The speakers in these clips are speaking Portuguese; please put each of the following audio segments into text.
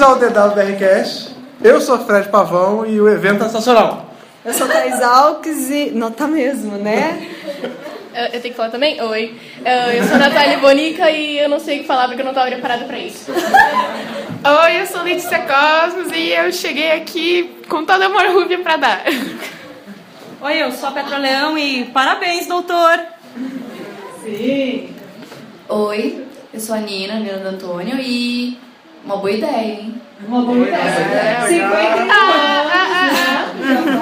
Bem-vindos ao DWBRCast. Eu sou Fred Pavão e o evento é sensacional. Eu sou Thais Alves e. Não tá mesmo, né? Eu, eu tenho que falar também? Oi. Eu, eu sou Natália Bonica e eu não sei o que falar porque eu não estava preparada para isso. Oi, eu sou Letícia Cosmos e eu cheguei aqui com toda a amor rúbia para dar. Oi, eu sou a Petroleão e parabéns, doutor! Sim! Oi, eu sou a Nina, Nina do Antônio e uma boa ideia, hein? Uma boa ideia. É, 50 anos. Ah, ah,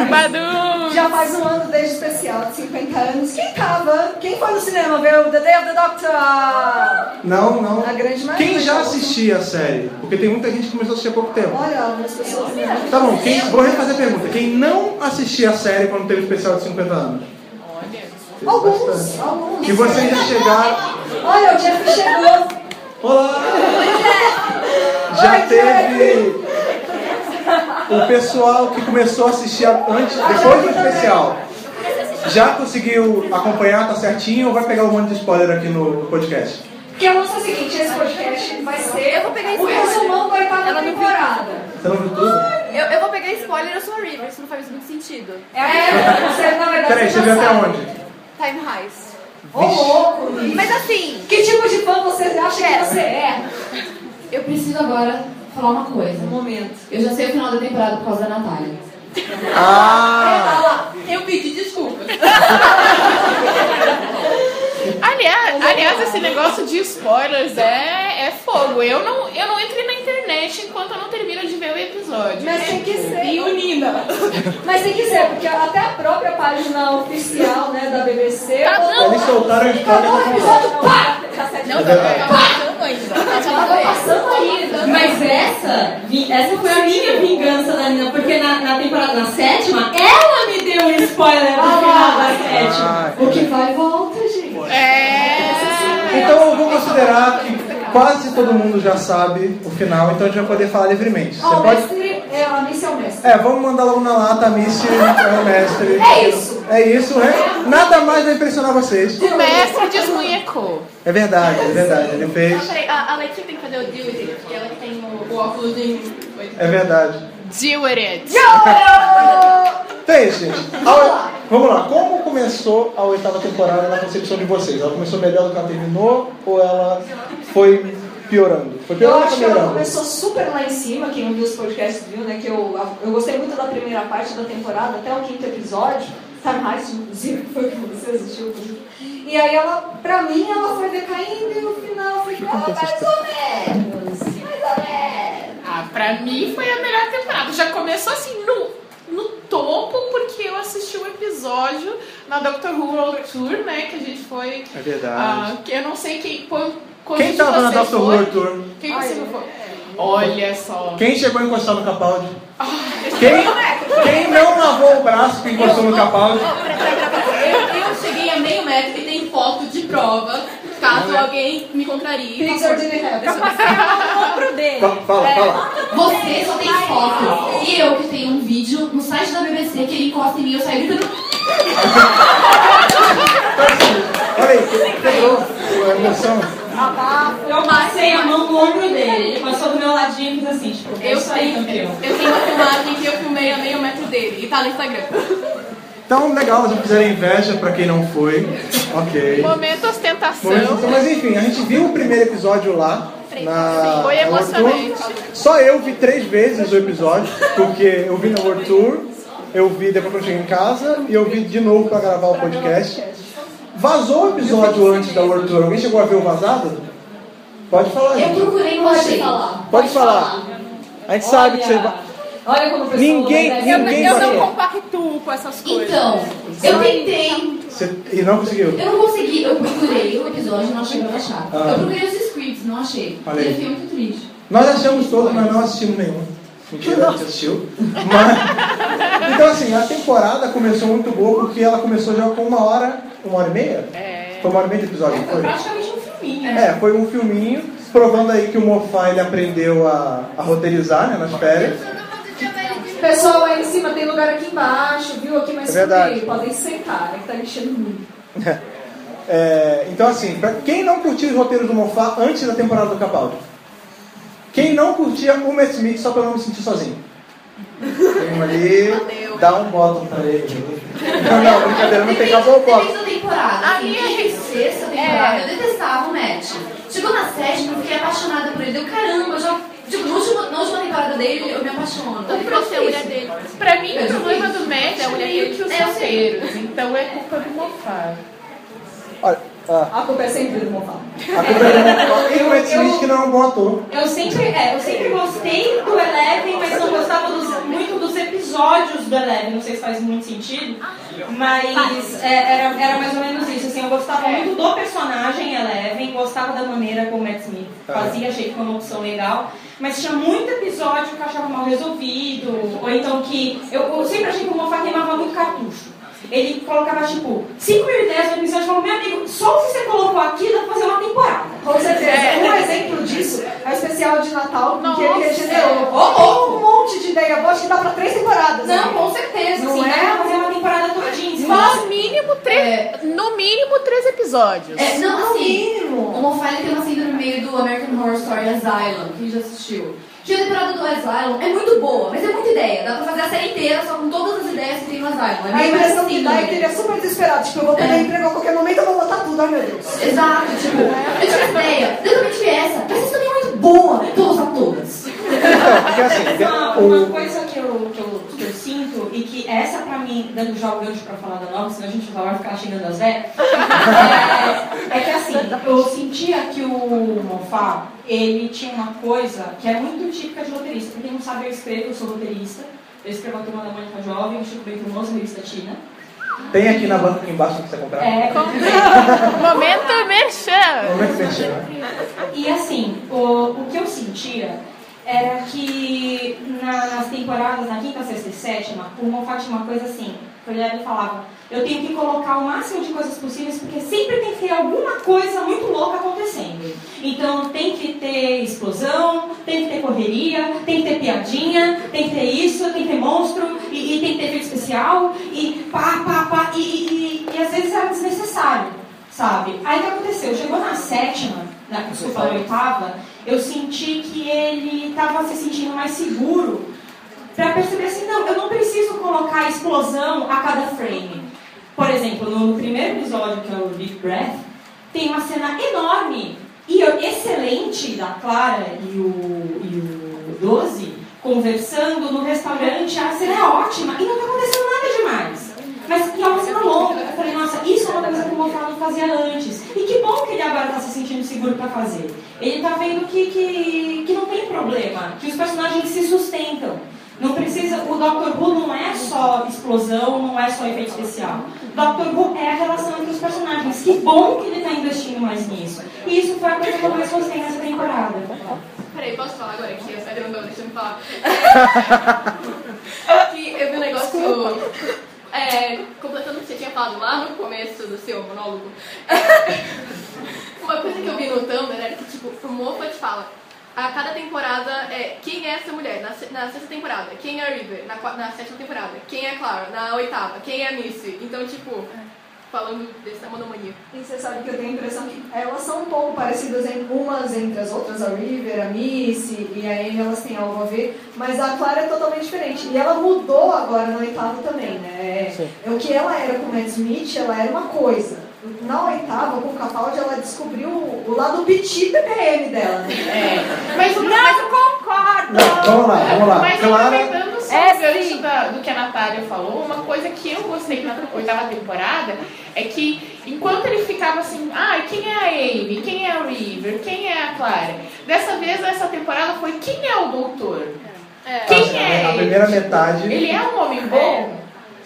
ah. Badu! Já faz um ano desde especial de 50 anos. Quem tava? Quem foi no cinema ver o The Day of the Doctor? Não, não. A grande maioria. Quem já assistia a série? Porque tem muita gente que começou a assistir há pouco tempo. Olha, algumas pessoas. Tá bom, quem, vou refazer a pergunta. Quem não assistia a série quando teve o especial de 50 anos? Teve Alguns, alguns. E vocês já chegaram. Olha, o Jeff chegou. Olá! Já teve o pessoal que começou a assistir antes, depois do especial. Já conseguiu acompanhar, tá certinho, ou vai pegar um monte de spoiler aqui no, no podcast? Porque a nossa é o seguinte, esse podcast vai ser Eu vou pegar o spoiler. resumão da oitava Ela não viu temporada. Você não viu tudo? Eu, eu vou pegar spoiler, eu sou a River, isso não faz muito sentido. É, você, na verdade, Peraí, você viu até onde? Time Highs. Ô, louco, Luiz. Mas assim, Que tipo de fã você acha que você é? Eu preciso agora falar uma coisa. No momento. Eu já sei o final da temporada por causa da Natália. Ah! eu pedi desculpas. Aliás, aliás, esse negócio de spoilers é, é fogo. Eu não, eu não entrei na internet enquanto eu não termino de ver o episódio. Mas tem que ser. E o Nina. Mas tem que ser, porque até a própria página oficial né, da BBC. Tá não. Eles soltaram o Acabou o spoiler. episódio, pá! Não, É tá passando ainda. Ela tá passando ainda. Mas essa, essa foi a minha vingança da Nina, porque na, na temporada na sétima, ela me deu um spoiler do final da sétima. Ah, O que vai e volta, gente. É. Então eu vou considerar que quase todo mundo já sabe o final, então a gente vai poder falar livremente. Você Ó, o pode. mestre, é, a Missy é o mestre. É, vamos mandar logo na lata, a Missy é o mestre. É isso. É isso, é. Nada mais vai impressionar vocês. O mestre desmunhecou. É verdade, é verdade. Ele Não, fez. peraí, a, a Letícia tem que fazer o deal with it, porque ela que tem o, o óculos de... É verdade. Deal with it. Então é isso, gente. A- Vamos lá. Como começou a oitava temporada na concepção de vocês? Ela começou melhor do que ela terminou ou ela foi piorando? Foi Eu piorando ou acho que ela começou super lá em cima, quem ouviu os podcasts viu, né? Que eu, eu gostei muito da primeira parte da temporada, até o quinto episódio. Time Heist, inclusive, que foi o que você assistiu. E aí ela, pra mim, ela foi decaindo e no final foi ficando mais ou menos. Mais ou menos. Pra mim foi a melhor temporada. Já começou assim no, no topo, porque eu assisti um episódio na Doctor Who World Tour, né? Que a gente foi. É verdade. ah, que eu não sei quem. Quando, Quem tava na Doctor Who. World Tour? Quem Ai, você não eu- foi? Olha só. Quem chegou a encostar no Capaldi? Quem, quem não lavou o braço que encostou no Capaldi? Eu, eu cheguei a meio metro e tem foto de prova, caso alguém me contrarie. Or didn't have. O ombro dele. Fa- Fala, fala. Você só tem foto. E eu que tenho um vídeo no site da BBC que ele encosta em mim e eu saio gritando. Olha aí, quebrou a emoção. Eu passei a mão no ombro dele. Ele passou do meu ladinho e fez assim, tipo, é Eu isso aí, tenho, campeão. eu tenho uma filmagem que eu filmei a meio metro dele e tá no Instagram. Então, legal, não fizeram inveja pra quem não foi. Ok. Momento ostentação. Momento- Mas enfim, a gente viu o primeiro episódio lá. Na, Foi na World Tour. emocionante. Só eu vi três vezes o episódio, porque eu vi na World Tour, eu vi depois que eu cheguei em casa e eu vi de novo pra gravar o podcast. Vazou o episódio antes da World Tour. Alguém chegou a ver o vazado? Pode falar, Eu gente. procurei e não achei. Pode falar. A gente sabe que você vai. Olha como o pessoal Ninguém-. Eu, ninguém eu baixou. não compactuo com essas coisas. Então, eu tentei. Você- E não conseguiu. Eu não consegui. Eu procurei o episódio e não achei pra baixar. Ah. Eu procurei os scripts, não achei. E eu fiquei muito triste. Nós achamos todos, mas não assistimos nenhum. Mentira, a gente assistiu. Mas... Então, assim, a temporada começou muito boa porque ela começou já com uma hora, uma hora e meia? É. Foi uma hora e meia de episódio, não Foi foi? praticamente um filminho. É, foi um filminho, provando aí que o Mofá ele aprendeu a, a roteirizar né, nas férias. Pessoal, aí em cima tem lugar aqui embaixo, viu? Aqui mais É verdade. Podem sentar, é que tá enchendo muito. É, então, assim, pra quem não curtiu os roteiros do Mofá antes da temporada do Capaldi? Quem não curtia o Matt Smith só pra eu não me sentir sozinho? Tem um ali, dá um bottom pra ele. Não, não, brincadeira, não tem acabou o bottom. da temporada. A Assim, e res- sexta temporada, É. eu detestava o Matt. Chegou na sétima, eu fiquei apaixonada por ele. Deu caramba, eu já. Tipo, na última, na última temporada dele, eu me apaixono. Ele pode ser a mulher dele. Pra mim, o problema do Matt é meio que os É, roteiros. Então é culpa do Mofá. Olha, ah, A culpa é sempre do Mofá. a culpa é do E o Matt Smith que não é um bom ator. Eu sempre, é, eu sempre gostei do Eleven, mas não gostava dos- muito dos episódios do Eleven. Não sei se faz muito sentido, mas é, era, era mais ou menos isso. Assim, eu gostava muito do personagem Eleven, gostava da maneira como o Matt Smith fazia, achei que foi uma opção legal. Mas tinha muito episódio que eu achava mal resolvido, ou então que eu, eu sempre achei que o Moffat queimava muito cartucho. Ele colocava tipo 5 mil ideias no episódio e falou: Meu amigo, só o que você colocou aqui dá pra fazer uma temporada. Com certeza. Um exemplo disso é o especial de Natal que ele Nossa. regenerou. Ô, um monte de ideia boa, acho que dá pra três temporadas. Não, né? com certeza. Não assim, é? Dá pra fazer uma temporada todinha. No mínimo três. No mínimo três episódios. É, não, No assim, mínimo. o Mofá ele tem uma síndrome no meio do American Horror Story Asylum, quem já assistiu. Que a temporada do Asylum é muito boa, mas é muita ideia. Dá pra fazer a série inteira só com todas as ideias que tem no Asylum. É A impressão que dá é que ele é super desesperado. Tipo, eu vou perder É. emprego a qualquer momento, eu vou botar tudo. Ai, meu Deus. Exato, tipo, eu tive ideia, eu também tive essa, mas essa também é muito boa, então vou usar todas. Não, porque assim, Uma, uma coisa que eu, que, eu, que eu sinto, e que essa pra mim, dando já o gancho pra falar da nova, senão a gente vai ficar xingando as velhas, é, é que assim, eu sentia que o Mofá, ele tinha uma coisa que é muito típica de roteirista. Pra quem não sabe, eu escrevo, eu sou roteirista. Eu escrevo a Turma da Mônica Jovem, o Chico Bem Formoso, a revista Tina. tem aqui na banca aqui embaixo pra você comprar. É, Momento merchan. Que você chama? E assim, o, o que eu sentia era que na- nas temporadas, na quinta, sexta e sétima, o Moffat tinha uma coisa assim, que eu olhava e falava, eu tenho que colocar o máximo de coisas possíveis, porque sempre tem que ter alguma coisa muito louca acontecendo. Então tem que ter explosão, tem que ter correria, tem que ter piadinha, tem que ter isso, tem que ter monstro, e, e tem que ter efeito especial, e pá, pá, pá, e, e, e, e às vezes era desnecessário sabe? Aí o que aconteceu? Chegou na sétima, na desculpa, na oitava, eu senti que ele estava se sentindo mais seguro para perceber assim, não, eu não preciso colocar explosão a cada frame. Por exemplo, no primeiro episódio, que é o Big Breath, tem uma cena enorme e excelente da Clara e o, e o Doze conversando no restaurante, a cena é ótima e não está acontecendo. Mas e é uma cena longa. Eu falei, nossa, isso é uma coisa que o Moffat não fazia antes. E que bom que ele agora está se sentindo seguro para fazer. Ele está vendo que, que, que não tem problema, que os personagens se sustentam. Não precisa, o Dr. Who não é só explosão, não é só efeito especial. Dr. Who é a relação entre os personagens. Que bom que ele está investindo mais nisso. E isso foi a coisa que eu mais gostei nessa temporada. Peraí, posso falar agora aqui? A série não tá deixando falar. que eu vi um negócio. É, completando o que você tinha falado lá no começo do seu monólogo. É, uma coisa que eu vi no Tumblr era que, tipo, o Moffat fala. A cada temporada é quem é essa mulher? Na, na sexta temporada, quem é a River? Na, na sétima temporada, quem é a Clara? Na oitava, quem é a Missy? Então, tipo, falando dessa monomania. E você sabe que eu tenho a impressão que elas são um pouco parecidas em umas entre as outras, a River, a Missy e a Amy, elas têm algo a ver, mas a Clara é totalmente diferente. E ela mudou agora na oitava também, né? Sim. É, o que ela era com o Matt Smith, ela era uma coisa. Na oitava, com o Capaldi, ela descobriu o lado petit PPM dela, né? Mas o Não concordo! Não, vamos lá, vamos lá. Mas Clara, aproveitando só É, sim. da- do que a Natália falou, uma coisa que eu gostei na oitava temporada é que enquanto ele ficava assim, ah, quem é a Amy, quem é a River, quem é a Clara, dessa vez essa temporada foi quem é o doutor? Quem é a primeira metade. Ele é um homem bom?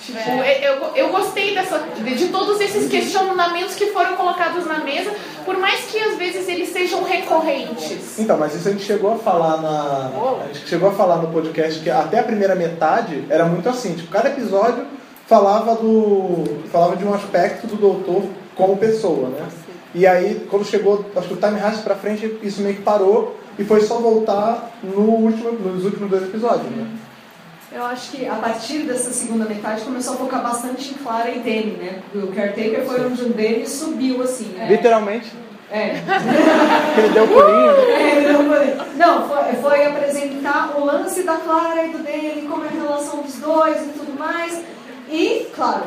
Tipo, eu, eu gostei dessa, de, todos esses questionamentos que foram colocados na mesa, por mais que às vezes eles sejam recorrentes. Então, mas isso a gente chegou a falar na. A gente chegou a falar no podcast que até a primeira metade era muito assim, tipo, cada episódio falava do. falava de um aspecto do doutor como pessoa, né? E aí, quando chegou, acho que o Time Heist pra frente, isso meio que parou e foi só voltar no último, nos últimos dois episódios, né? Eu acho que a partir dessa segunda metade começou a focar bastante em Clara e Danny, né? O Caretaker foi onde o Danny subiu, assim. né? Literalmente, É. que ele deu pulinho. né? É, não, foi- não, foi, foi apresentar o lance da Clara e do Danny, como é a relação dos dois e tudo mais. E, claro,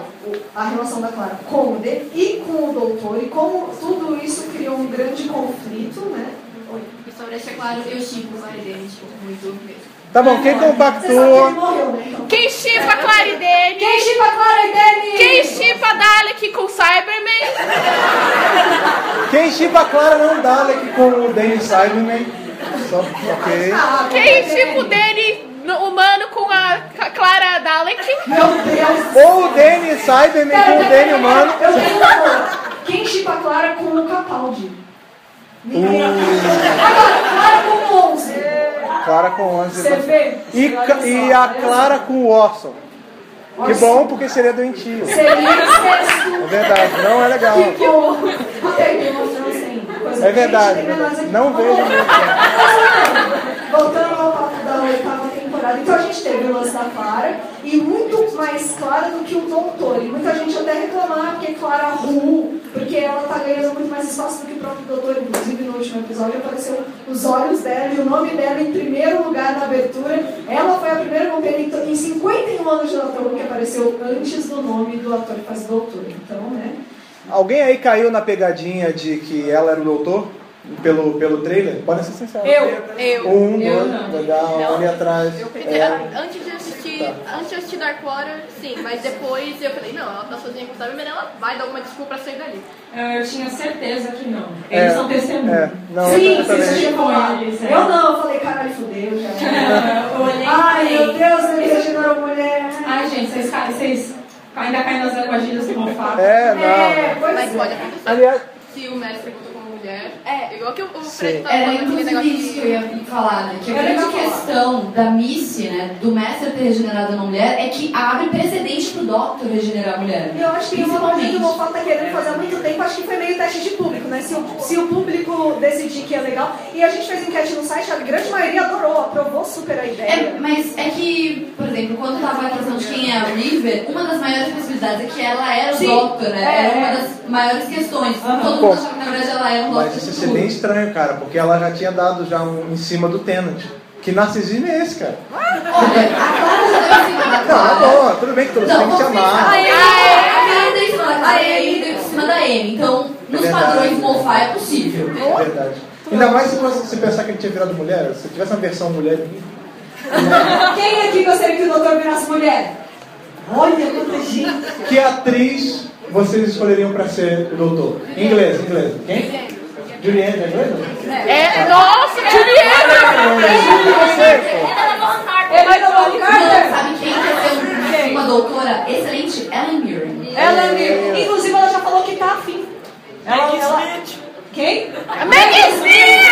a relação da Clara com o Danny e com o doutor, e como tudo isso criou um grande conflito, né? Oi. E só pra deixar claro, eu chipo o Maridene, tipo, muito mesmo. Tá bom, quem compactua. Quem chipa Clara e Danny? Quem chipa Clara e Danny? Quem chipa Dalek com Cyberman? Quem chipa a Clara não Dalek com o Danny Cyberman. Só, ok. Quem chipa o Danny no- humano com a Clara Dalek? Meu Deus! Ou o Danny Cyberman com o Danny humano. Eu tenho um favor. Quem chipa a Clara com o Capaldi? Ninguém. Agora, Clara com o 11. Clara com 11. Você vê? E, e a Clara com o Orson. Que bom, porque seria doentio. Seria. É verdade, não é legal. Que. É verdade. Não vejo. Voltando ao papo da oitava Então a gente teve o lance da Clara e muito mais Clara do que o doutor. E muita gente até reclamar porque Clara Ru, porque ela tá ganhando muito mais espaço do que o próprio doutor. Inclusive no último episódio apareceu os olhos dela e o nome dela em primeiro lugar na abertura. Ela foi a primeira companheira em- em 51 anos de Doctor Who que apareceu antes do nome do ator que faz doutor. Então, né? Alguém aí caiu na pegadinha de que ela era o doutor? Pelo, pelo trailer? Podem ser sinceros. Eu. Eu. Um, Eu dois, não. legal, Não. ali atrás. Eu É, antes de assistir, Tá. antes de assistir Darkwater, sim, mas depois eu falei, não, ela tá sozinha com o Cyberman, ela vai dar alguma desculpa pra sair dali. Eu tinha certeza que não. É, Eles são testemunhas. é, não, Sim, eu vocês tinham falado. Eles, é. Eu não, eu falei, caralho, fudeu já. Eu olhei Ai, falei, meu Deus, ele regenerou mulher. Ai, gente, vocês, vocês ainda caem nas armadilhas que vão falar. É, não. É, pois Mas é. pode acontecer. Aliás, Se o mestre mulher, é, igual que o. Fred tava Era negócio inclusive isso que eu ia falar, né? Que a Era grande questão da Missy, né? Do mestre ter regenerado uma mulher é que abre precedente pro Doctor regenerar a mulher. E eu acho que uma coisa que o. Moffat tá querendo fazer há muito tempo, acho que foi meio teste de público? Se o, se o público decidir que é legal. E a gente fez enquete no site, a grande maioria adorou, aprovou super a É, ideia. mas é que, por exemplo, quando tava a questão de quem é a River, uma das maiores possibilidades é que ela era o Sim. Doctor, né? É, Era uma é. das maiores questões. Todo Pô, mundo achava que na verdade ela era um Doctor mas isso ia ser bem estranho, cara, porque ela já tinha dado já um em cima do Tenant. Que narcisismo é esse, cara? Olha, a Clara já deu em cima da Não, Clara. tá bom, tudo bem que todos Não, têm que te amar. pensar. A Clara deu em cima da Clara e a Amy deu em cima da Amy. Então, nos verdade. padrões Mofá é possível. É verdade. Ainda mais se você pensar que ele tinha virado mulher, se tivesse uma versão mulher. Quem aqui gostaria que o doutor virasse mulher? Olha quanta gente. Que atriz vocês escolheriam pra ser o doutor? Em inglês, inglês. Quem? Juliette, é inglês? É, nossa, Juliana! Você, pô. Helena Bonham Não, Carter. sabe quem quer ser uma doutora excelente? Ellen Mirren. Ela é minha. Inclusive, ela já falou que tá afim. Ela, ela... Quem? Maggie Smith!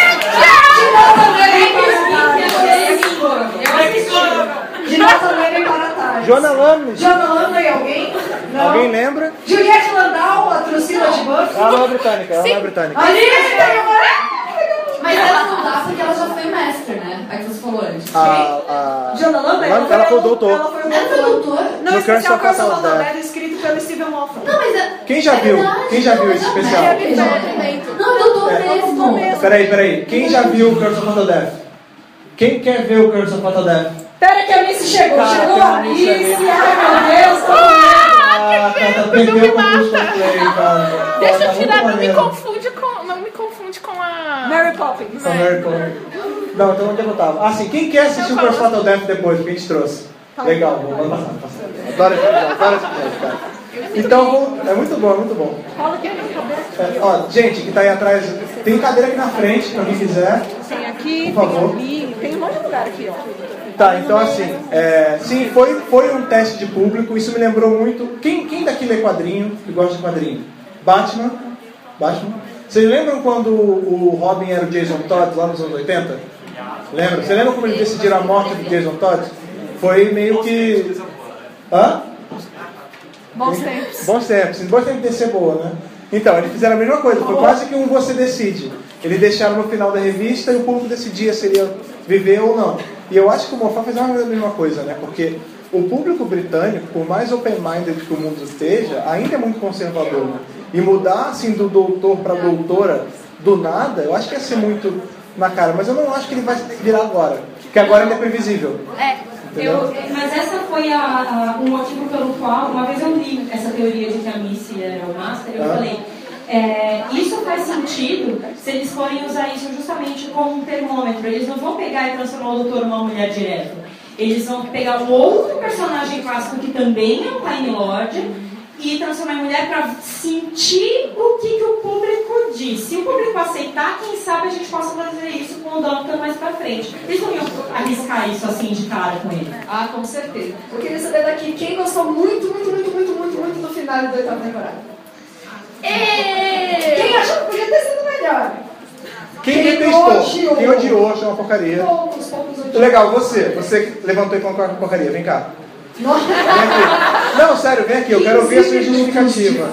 Jonathan Levy para tarde. Jona Lamnes. Jonathan Levy, alguém? Não. Alguém lembra? Juliette Landau, a Drusilla de Buffy. Ela não é britânica, ela não é britânica. Ali. Mas ela não dá porque ela já foi master, né? A que você falou antes. A, a... Levy. Ela- ela foi o doutor. Ela foi o Ela foi doutor. doutora? Não, No especial Curse of Death, escrito pelo Steven Moffat. Não, mas é... Quem já é viu? verdade, Quem já viu não, esse é especial? master. Não, é doutor É. mesmo. Peraí, peraí. Quem já viu o Curse of Fatal Death? Quem quer ver o Curse of Fatal Death? Pera que a Missy chegou. Cara, chegou a Missy. Ai, meu Deus. Ah, cara, perdeu o concurso play, cara. Deixa Tá eu tirar, muito não me confunde com. Não me confunde com a. Mary Poppins. Com Mary Poppins. Não, então onde é que eu tava? Ah, sim, quem quer assistir o of Fatal Death depois, que a gente trouxe? Legal, vou vou passar, passar. Adoro esse episódio, adoro esse episódio, cara. Então, é muito bom, é muito bom. É, ó, gente que tá aí atrás, tem cadeira aqui na frente, pra quem quiser. Tem aqui, Por favor. tem ali, tem um monte de lugar aqui, ó. Tá, então assim, é, sim, foi, foi um teste de público, isso me lembrou muito. Quem, quem daqui lê quadrinho, que gosta de quadrinho? Batman? Batman? Vocês lembram quando o Robin era o Jason Todd lá nos anos 80? Lembra? Você lembra como eles decidiram a morte do Jason Todd? Foi meio que. Hã? Bons tempos. Bons tempos. Bons tempos de ser boa, né? Então, eles fizeram a mesma coisa. Foi quase que um você decide. Eles deixaram no final da revista e o público decidia se ele ia viver ou não. E eu acho que o Moffat fez a mesma coisa, né? Porque o público britânico, por mais open-minded que o mundo esteja, ainda é muito conservador. Né? E mudar, assim, do doutor para doutora do nada, eu acho que ia ser muito na cara, mas eu não acho que ele vai virar agora. Porque agora ele é previsível. É. Eu, mas essa foi a, a, o motivo pelo qual, uma vez eu li essa teoria de que a Missy era o Master, eu Ah. falei, é, isso faz sentido se eles forem usar isso justamente como um termômetro. Eles não vão pegar e transformar o doutor numa mulher direto. Eles vão pegar um outro personagem clássico que também é um Time Lord e transformar em mulher para sentir o que, que o público diz. Se o público aceitar, quem sabe a gente possa fazer isso com o Doctor mais pra frente. Eles não iam arriscar isso assim de cara com ele. Ah, com certeza. Eu queria saber daqui quem gostou muito, muito, muito, muito, muito, muito do final da oitava temporada. Quem achou que podia ter sido melhor? Quem Quem detestou? odiou? Quem odiou, achou uma porcaria. Poucos, poucos odiaram. Legal, você. Você que levantou e colocou uma porcaria. Vem cá. Nossa. Vem aqui. Não, sério, vem aqui. Eu quero ouvir a sua justificativa.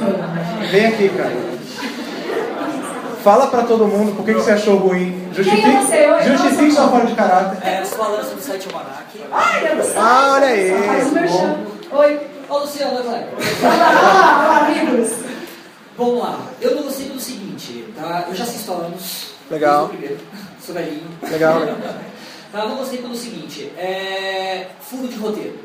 Vem aqui, cara. Fala pra todo mundo por que, que você achou ruim. Justifique, Quem é você? Oi, justifique sua falta de caráter. É, os balanços do site Almanac. Ai, eu não sei. Ah, olha aí. Faz o merchan. Oi. Ô, Luciano, olá, olá, amigos. Vamos lá. Eu não gostei do seguinte, tá? Eu já assisto há anos. Legal. Desde o primeiro. Sou velhinho. Legal, legal. Tá, eu não gostei pelo seguinte, é... Furo de roteiro.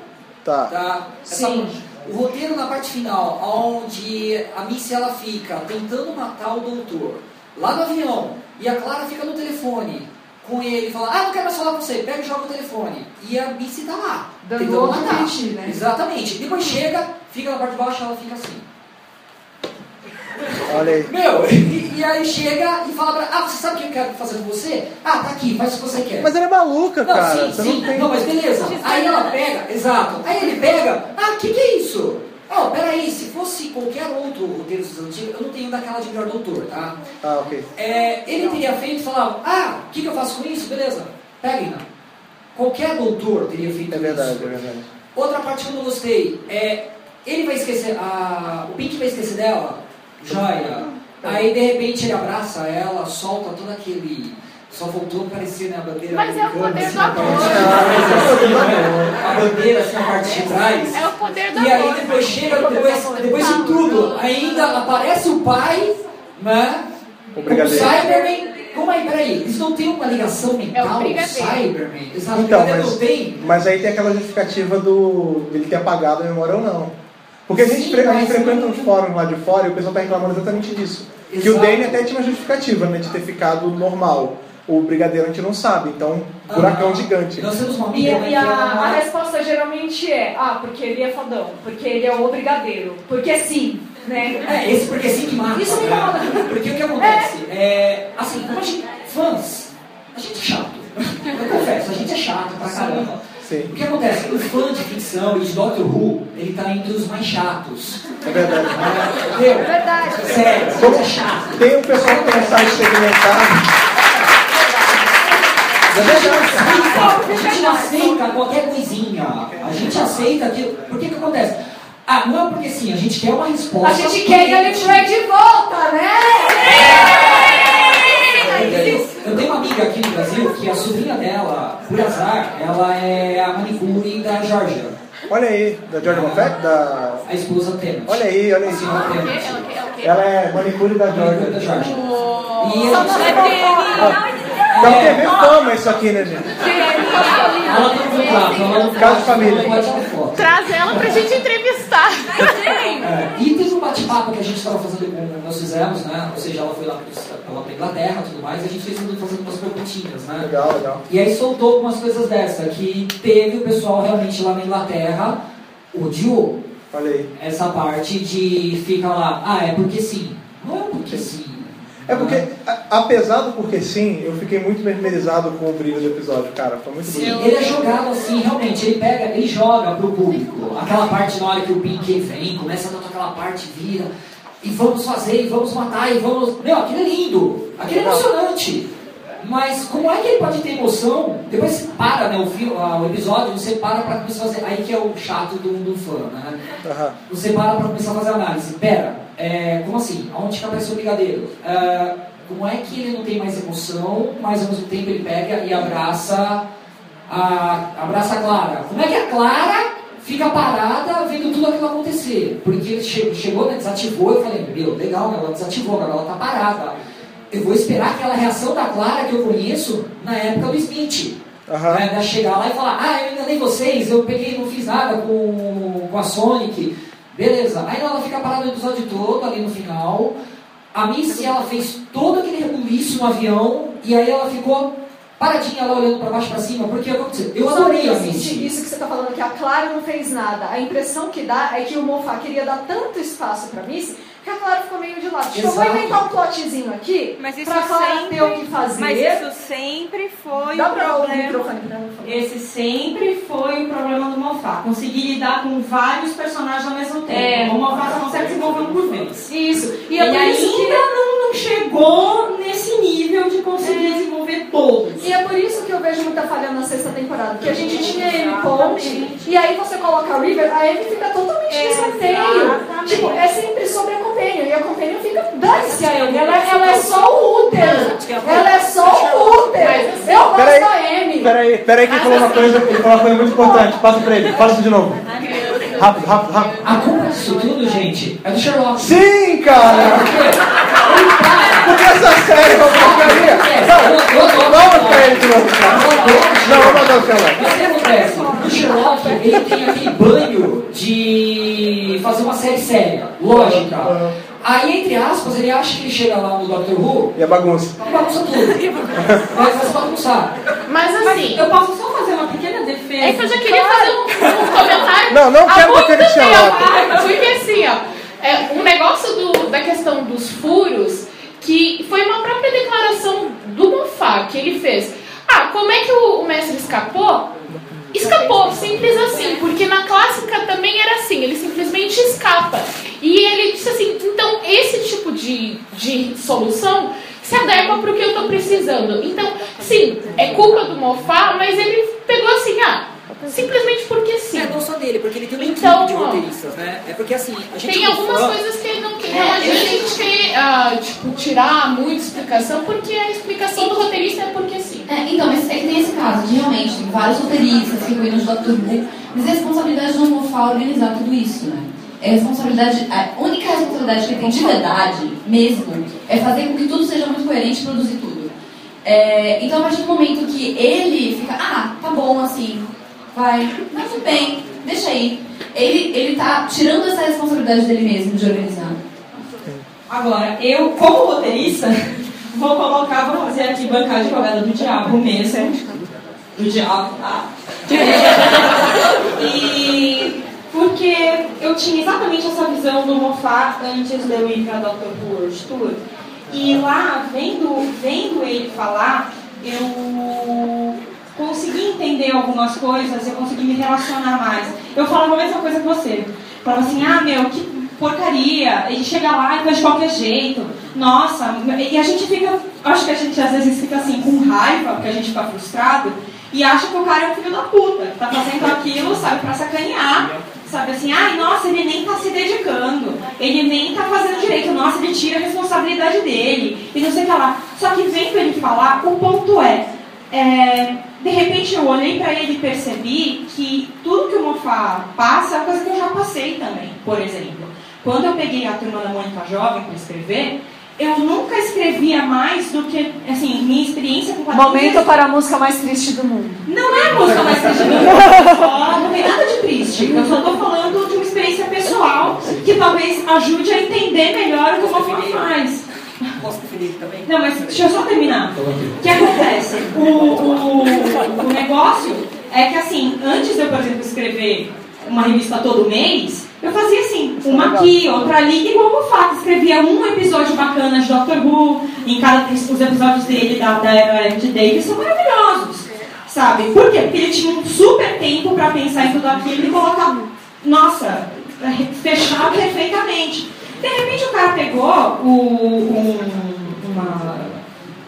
Tá. Tá? Sim. O roteiro na parte final, onde a Missy ela fica tentando matar o doutor lá no avião e a Clara fica no telefone com ele e fala, ah, não quero mais falar com você, pega e joga o telefone. E a Missy tá lá, Dando tentando matar. piti, né? Exatamente. Depois chega, fica na parte de baixo, ela fica assim. Olha aí. Meu, e, e aí chega e fala pra ah, você sabe o que eu quero fazer com você? Ah, tá aqui, faz o que você quer. Mas ela é maluca, Não, cara. sim, Você sim. não tem. Não, mas beleza. Aí ela pega, exato. Aí ele pega, ah, o que, que é isso? Ó, peraí, se fosse qualquer outro roteiro dos antigos, eu não tenho daquela de melhor doutor, tá? Ah, ok. É, ele teria feito e falado, ah, o que, que eu faço com isso? Beleza, peguem. Qualquer doutor teria feito É isso. verdade, é verdade. Outra parte que eu não gostei é. Ele vai esquecer. A, o Pink vai esquecer dela. Joia. Aí de repente ele abraça ela, solta todo aquele. Só voltou a aparecer né, a bandeira. Mas é o americana, poder assim, do amor. parte de trás? A bandeira assim na parte de trás. É o poder do E aí amor. depois chega, depois, depois de tudo, ainda aparece o pai, né? O. Cyberman. Como aí, peraí, eles não têm uma ligação mental, o brigadeiro. Cyberman? Exato, Então, mas, não tem. mas aí tem aquela justificativa do dele ter apagado a memória ou não. Porque a gente, Sim, a gente frequenta uns fóruns lá de fora e o pessoal está reclamando exatamente disso. Que o Exato. Dane até tinha uma justificativa, né, de ter ficado normal. O brigadeiro a gente não sabe, então, buracão Aham. gigante. Nós temos uma E, amiga e que a, a resposta geralmente é, ah, porque ele é fodão, porque ele é o brigadeiro, porque sim, né? É, esse porque sim que mata. Isso me né? incomoda. Porque o que acontece? É, assim, como a gente, fãs, a gente é chato. Eu confesso, a gente é chato pra caramba. Sim, O que acontece? O fã de ficção e de Doctor Who, ele tá entre os mais chatos. é verdade. É, Entendeu? Verdade. Sério, a gente é chato. Tem um pessoal que um site segmentado. A gente aceita, a gente não aceita qualquer coisinha. A gente aceita aquilo. Por que que acontece? Ah, não é porque sim, a gente quer uma resposta. A gente quer ele Fred de volta, né? Eu amiga aqui no Brasil que a sobrinha dela, por azar, ela é a manicure da Georgia, Olha aí, da George Moffat? Da... a esposa Tennant. Olha aí, olha A aí. senhora quê? Tennant. Ela é manicure da A manicure da Georgia. Georgia. Oh, E só a não gente- é Então TV fama isso aqui, né, gente? Ela tem um contrato, ela não Caso de família. Traz ela pra gente entrevistar. É, e teve um bate-papo que a gente estava fazendo nós fizemos, né? Ou seja, ela foi lá para a Inglaterra e tudo mais, e a gente fez fazendo umas perguntinhas, né? Legal, legal. E aí soltou algumas coisas dessa, que teve o pessoal realmente lá na Inglaterra odiou aí. essa parte de fica lá, ah, é porque sim. Não é porque sim. É porque, a- apesar do porque sim, eu fiquei muito mesmerizado com o brilho do episódio, cara. Foi muito Sim, bonito. ele é jogado assim, realmente, ele pega, ele joga pro público. Aquela parte na hora que o Pink vem, começa a tocar aquela parte, vira, e vamos fazer, e vamos matar, e vamos. Meu, aquilo é lindo, aquilo é emocionante. Mas como é que ele pode ter emoção? Depois você para, né, o, filme, ah, o episódio, você para pra começar a fazer. Aí que é o chato do, do fã, né? Aham. Você para pra começar a fazer análise. Pera, é, como assim? Aonde que apareceu o brigadeiro? É, como é que ele não tem mais emoção, mas ao mesmo tempo ele pega e abraça a, abraça a Clara? Como é que a Clara fica parada vendo tudo aquilo acontecer? Porque ele che- chegou, né, desativou, eu falei, meu, legal, né, ela desativou, agora ela tá parada. Eu vou esperar aquela reação da Clara que eu conheço na época do Smith. Aham. Né, Ela chegar lá e falar, ah, eu enganei vocês, eu peguei, não fiz nada com, com a Sonic. Beleza. Aí ela fica parada o episódio todo ali no final. A Missy, ela fez todo aquele rebuliço no avião e aí ela ficou paradinha lá olhando pra baixo pra cima, porque aconteceu. Eu adorei a Missy. isso que você está falando, que a Clara não fez nada. A impressão que dá é que o Moffat queria dar tanto espaço para Missy que a Clara ficou meio de lado. Tipo, eu vou inventar um plotzinho aqui Mas isso pra Clara sempre, ter o que fazer. Mas isso sempre foi Dá o pra ouvir o problema. microfone pra. Esse sempre foi o problema do Moffat. Conseguir lidar com vários personagens ao mesmo tempo. É. O Moffat só consegue desenvolver um por vez. Isso. E E, é ainda que... não, não chegou nesse nível de conseguir desenvolver todos. E é por isso que eu vejo muita falha na sexta temporada. Porque a gente tinha a Amy Ponte, e aí você coloca a River, a Amy fica totalmente de escanteio. Tipo, é sempre a Companion. A Companion fica, dane-se a. Ela, ela é só o útero. Ela é só o útero. Eu gosto da Amy. Peraí, peraí que falou uma coisa, ele falou uma coisa muito importante. Passa pra ele, fala isso de novo. Rápido, rápido, rápido. A culpa disso tudo, gente, é do Sherlock. Sim, cara! Porque essa série é uma porcaria. Não, vamos pra ele de novo, cara. Não, vamos mandar o celular. Mas o que acontece? O Sherlock, ele tem aquele banho de fazer uma série séria, lógica. Aí, entre aspas, ele acha que ele chega lá no Doctor Who, E a bagunça. bagunça tudo. Vai vai se bagunçar. Mas assim, Eu posso só fazer uma pequena defesa? É que eu já queria fazer um, um comentário. Não, não quero defender Sherlock. tempo. Porque assim, ó, é, um negócio do- da questão dos furos, que foi uma própria declaração do Moffat que ele fez. Ah, como é que o, o mestre escapou? Escapou, simples assim, porque na clássica também era assim, ele simplesmente escapa. E ele disse assim, então esse tipo de, de solução se adequa para o que eu estou precisando. Então, sim, é culpa do Moffat, mas ele pegou assim, ah, simplesmente porque sim. É, não só dele, porque ele tem um Então, de roteiristas, né? É porque assim, a gente Tem é algumas fã- coisas que ele não, que não adianta a gente ter, ah, tipo, tirar muita explicação, porque a explicação do roteirista é porque sim. É, então, mas é que tem esse caso, de realmente, tem vários roteiristas que cuidam de Doctor Who, mas é responsabilidade do Mofá organizar tudo isso, né? É responsabilidade, a única responsabilidade que ele tem de verdade, mesmo, é fazer com que tudo seja muito coerente e produzir tudo. É, então, a partir do momento que ele fica, ah, tá bom, assim, vai, mas tudo bem, deixa aí. Ele, ele tá tirando essa responsabilidade dele mesmo de organizar. Agora, eu, como roteirista, vou colocar, vou fazer aqui bancar de jogada do diabo mesmo. Do diabo, tá? e porque eu tinha exatamente essa visão do Moffat antes de eu ir para Dr. Who World Tour. E lá, vendo, vendo ele falar, eu consegui entender algumas coisas, eu consegui me relacionar mais. Eu falava a mesma coisa que você. Falava assim, ah, meu, que porcaria, ele chega lá e faz de qualquer jeito. Nossa, e a gente fica, acho que a gente às vezes fica assim com raiva, porque a gente fica frustrado, e acha que o cara é um filho da puta, tá fazendo aquilo, sabe, pra sacanear. Sabe assim, ai, nossa, ele nem tá se dedicando, ele nem tá fazendo direito, nossa, ele tira a responsabilidade dele, e não sei o que lá. Só que vendo ele falar, o ponto é, é, de repente eu olhei pra ele e percebi que tudo que o Mofá passa é coisa que eu já passei também, por exemplo. Quando eu peguei a turma da Mônica Jovem para escrever, eu nunca escrevia mais do que, assim, minha experiência com quadrinhos. Momento para a música mais triste do mundo. Não é a música mais triste do mundo. Só Não tem nada de triste. Eu só estou falando de uma experiência pessoal que talvez ajude a entender melhor o que o Mofá faz. Posso preferir também? Não, mas deixa eu só terminar. O que acontece? O, o, o negócio é que, assim, antes de eu, por exemplo, escrever uma revista todo mês, eu fazia assim, uma aqui, outra ali, igual o fato. Escrevia um episódio bacana de Doctor Who, em cada os episódios dele, da, da era de Davis, são maravilhosos. Sabe? Por quê? Porque ele tinha um super tempo para pensar em tudo aquilo e colocar, nossa, fechar perfeitamente. De repente o cara pegou o, um, uma.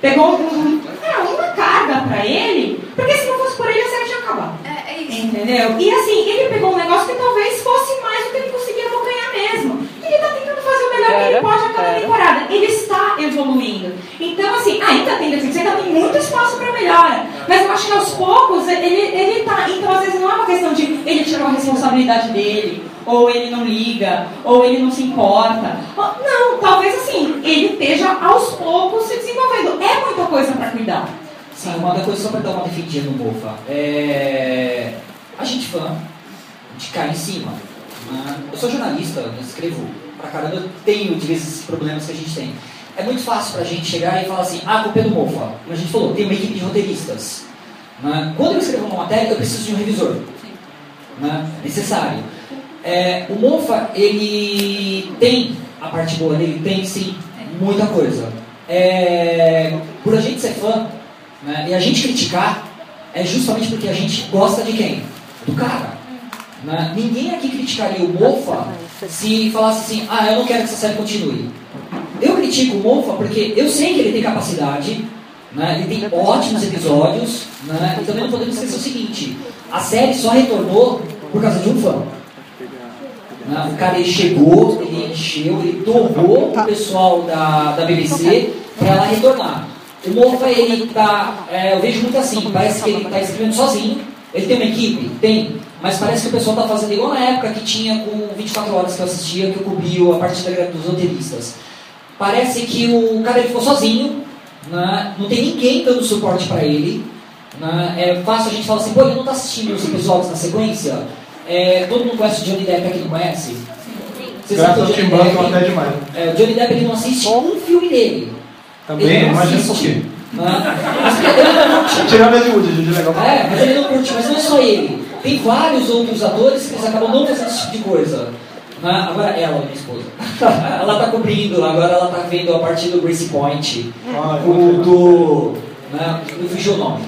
Pegou um, é, uma carga pra ele, porque se não fosse por ele a série tinha acabado. É, é isso. Entendeu? E assim, ele pegou um negócio que talvez fosse mais do que ele conseguia acompanhar mesmo. E ele tá tentando fazer o melhor que ele pode a cada temporada. Ele está evoluindo. Então, assim, ainda tem defeitos, ainda tem muito espaço para melhora. Mas eu acho que aos poucos ele, ele tá. Então, às vezes, não é uma questão de ele tirou a responsabilidade dele. Ou ele não liga, ou ele não se importa. Não, talvez assim, ele esteja aos poucos se desenvolvendo. É muita coisa para cuidar. Sim, uma da coisa só para dar uma defendida no Mofa. É... A gente fã, gente cai em cima. né? Eu sou jornalista, eu escrevo pra caramba, eu tenho de vezes esses problemas que a gente tem. É muito fácil pra gente chegar e falar assim, ah, a culpa é do Mofa. Como a gente falou, tem uma equipe de roteiristas. né? Quando eu escrevo uma matéria, eu preciso de um revisor. Né? Necessário. É, o Mofa, ele tem a parte boa dele, tem sim, muita coisa. É, por a gente ser fã, né, e a gente criticar, é justamente porque a gente gosta de quem? Do cara. né? Ninguém aqui criticaria o Mofa se falasse assim, ah, eu não quero que essa série continue. Eu critico o Mofa porque eu sei que ele tem capacidade, né? ele tem ótimos episódios, né? e também não podemos esquecer o seguinte, a série só retornou por causa de um fã. Né? O cara ele chegou, ele encheu, ele torrou o pessoal da, da BBC para ela retornar. O Mofa, ele tá, é, eu vejo muito assim, parece que ele está escrevendo sozinho, ele tem uma equipe? Tem, mas parece que o pessoal está fazendo igual na época que tinha com 24 horas que eu assistia, que eu cobria a partir da greve dos roteiristas. Parece que o cara ele ficou sozinho, né? não tem ninguém dando suporte para ele. Né? É fácil a gente falar assim, pô, ele não está assistindo os episódios na sequência? É, todo mundo conhece o Johnny Depp aqui, não conhece? Vocês sabem Graças ao o Tim Johnny Burton Depp, até demais. é, o Johnny Depp ele não assiste um filme dele. Também, não imagina por assiste. quê. Mas ele não curte. Tirando a de Woody, Judy legal. É, mas ele não curte, mas não é só ele. Tem vários outros atores que eles acabam não fazendo esse tipo de coisa. Né? Agora ela, minha esposa. ela tá cobrindo, agora ela tá vendo a partir do Grace Point. Ah, o do. Né? Eu fugi o nome.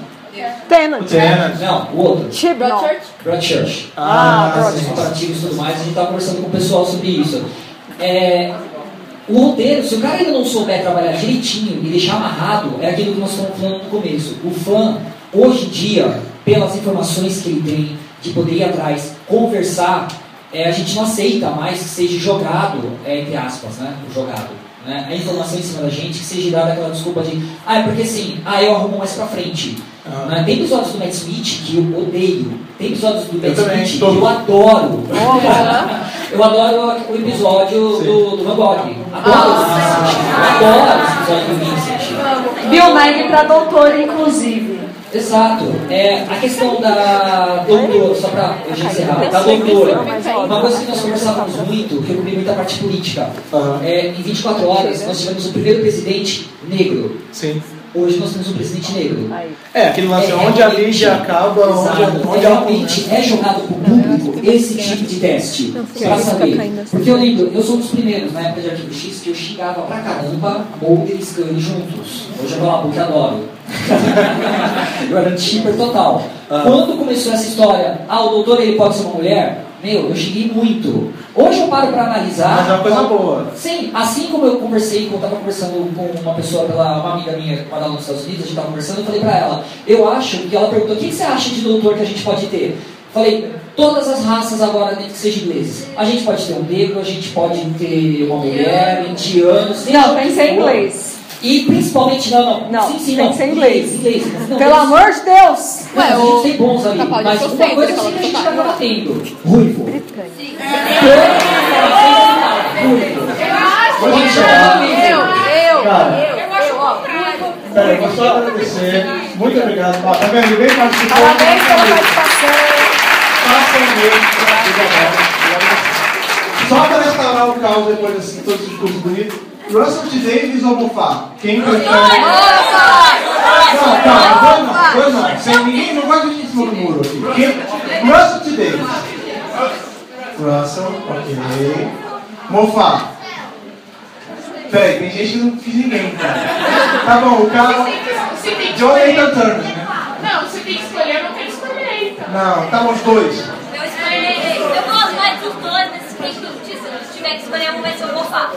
O Tenant. Tenant. Não, o outro. Broadchurch. Broadchurch. Ah, Ah, Esses comparativos e tudo mais, a gente tava conversando com o pessoal sobre isso. É, o roteiro, se o cara ainda não souber trabalhar direitinho e deixar amarrado, é aquilo que nós estamos falando no começo. O fã, hoje em dia, pelas informações que ele tem, de poder ir atrás, conversar, é, a gente não aceita mais que seja jogado, é, entre aspas, né? Jogado. Né? A informação em cima da gente, que seja dada aquela desculpa de, ah, é porque assim, ah, eu arrumo mais pra frente. Ah. Né? Tem episódios do Matt Smith que eu odeio. Tem episódios do Matt Smith que todos. eu adoro. eu adoro o episódio Sim. do, do Van Gogh. Adoro o Vincent. Adoro esse episódio do Vincent. Bill Nye pra doutor, inclusive. Exato. É, a questão da doutora, só para eu já encerrar, da doutora. Uma coisa que nós conversávamos muito, que eu cobri muita parte política. É, em 24 horas, nós tivemos o primeiro presidente negro. Sim. Hoje nós temos um presidente negro. É, aquele lance É, onde a mídia acaba, onde, Exato. onde É, realmente é jogado para o público esse tipo de teste para saber. Porque eu lembro, eu sou um dos primeiros na época de Arquivo X que eu xingava pra caramba Mulder e Scully juntos. Hoje eu vou lá porque adoro. eu era um shipper total. Ah. Quando começou essa história, ah, o doutor ele pode ser uma mulher, meu, eu xinguei muito. Hoje eu paro para analisar. Mas é uma coisa boa. Sim, assim como eu conversei, eu estava conversando com uma pessoa, pela, uma amiga minha que mora nos Estados Unidos, a gente estava conversando, eu falei para ela, eu acho que ela perguntou, o que você acha de doutor que a gente pode ter? Falei, todas as raças agora, desde que seja inglês. A gente pode ter um negro, a gente pode ter uma mulher, indiano, seja Não, ser for. inglês. E principalmente, não, não. Não, sim, sim, tem não. que ser inglês. Inglês, mas não, Pelo mas- amor de Deus! Não, Ué, a o gente tem bons ali, Capaldi mas gostei uma coisa desse assim que a gente falando acaba do tendo. Ruivo. Ruivo. Eu, eu, Cara. eu, ó. Peraí, vou só agradecer. Muito obrigado. Ó, tá vendo? Ninguém participou. Parabéns pela participação. Façam mesmo. Só para restaurar o caos depois assim, todo esse discurso bonito. Russell T. Davis ou Mofá? Quem prefere? Não, tá, dois não, dois não. Sem ninguém, não gosta de cima do muro aqui. Quem? Russell T. Davis. Russell, ok. Mofá. Peraí, tem gente que não quis ninguém, cara. Tá bom, o cara. Jonathan. Turner, né? Não, você tem que escolher, eu não quero escolher, então. Não, tá bom, os dois. Eu escolherei. Eu gosto mais dos dois, mas quem que disse? Se tiver que escolher um, vai ser o Mofá.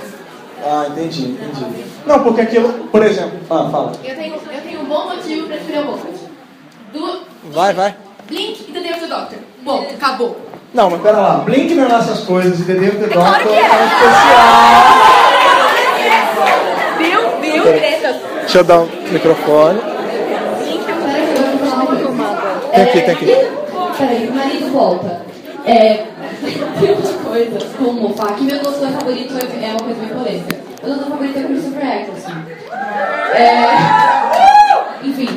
Ah, entendi, entendi. Não, porque aquilo, por exemplo. Ah, fala. Eu tenho, eu tenho um bom motivo pra escolher o Moffat. Do Vai, vai. Blink e The Day of the Doctor. Bom, acabou. Não, mas pera lá. Blink não é nossas coisas e The Day of the claro Doctor que é. é especial. Viu? Viu? Treta. Deixa eu dar um microfone. Tem aqui, tem aqui. Peraí, o marido volta. É, tem uma coisa com o Moffat, que meu doutor favorito é é uma coisa bem polêmica. Meu doutor favorito é Christopher Eccleston. É... Enfim.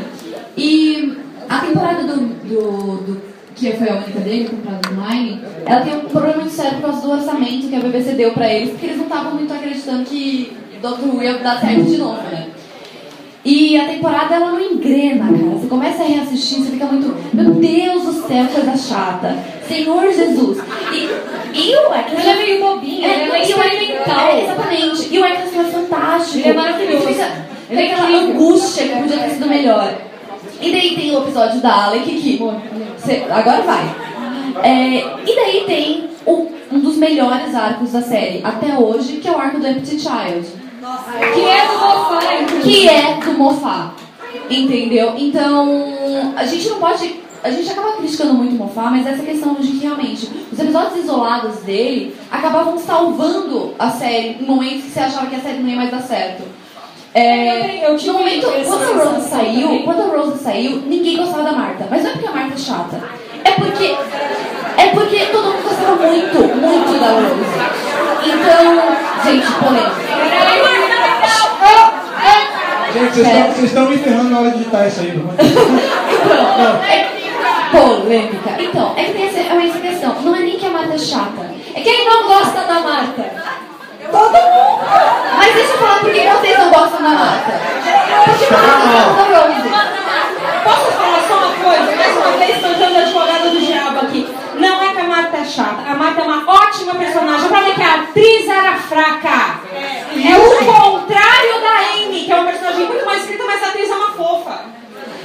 E a temporada do, do, do- que foi a única dele, comprada online, ela tem um problema muito sério por causa do orçamento que a BBC deu pra eles, porque eles não estavam muito acreditando que Dr. Who ia dar certo de novo, né? E a temporada ela não engrena, cara. Você começa a reassistir, você fica muito. Meu Deus do céu, coisa chata. Senhor Jesus. E, e o Eccleston. Ele é meio bobinho, ele é mais e o Eccleston- experimental. é, exatamente. E o Eccleston é fantástico. Ele é maravilhoso. Fica, Ele é aquela angústia que podia ter sido melhor. E daí tem o episódio da Alec que. Agora vai. É, e daí tem o- um dos melhores arcos da série até hoje, que é o arco do Empty Child. Que é do inclusive. Que é do Mofá. Entendeu? Então, a gente não pode. A gente acaba criticando muito o Mofá, mas essa questão de que realmente os episódios isolados dele acabavam salvando a série em momentos que você achava que a série não ia mais dar certo. É, Eu tive no momento, quando a Rose saiu, também. quando a Rose saiu, ninguém gostava da Marta. Mas não é porque a Marta é chata. É porque. É porque todo mundo gostava muito, muito da Rose. Então, gente, polêmica. Gente, vocês estão- me ferrando na hora de editar isso aí. Não é? É polêmica. Então, é que tem essa, é essa questão. Não é nem que a Marta é chata. É que Quem não gosta da Marta? todo mundo. Mas deixa eu falar por que vocês não gostam da Marta. Porque vocês não gostam da Rose. Posso falar só uma coisa? Mais uma vez, estou dando advogada do diabo aqui. Não é que a Marta é chata. A Marta é uma ótima personagem. Pra mim que a atriz era fraca. É o contrário da Amy, que é uma personagem muito mais escrita, mas a atriz é uma fofa.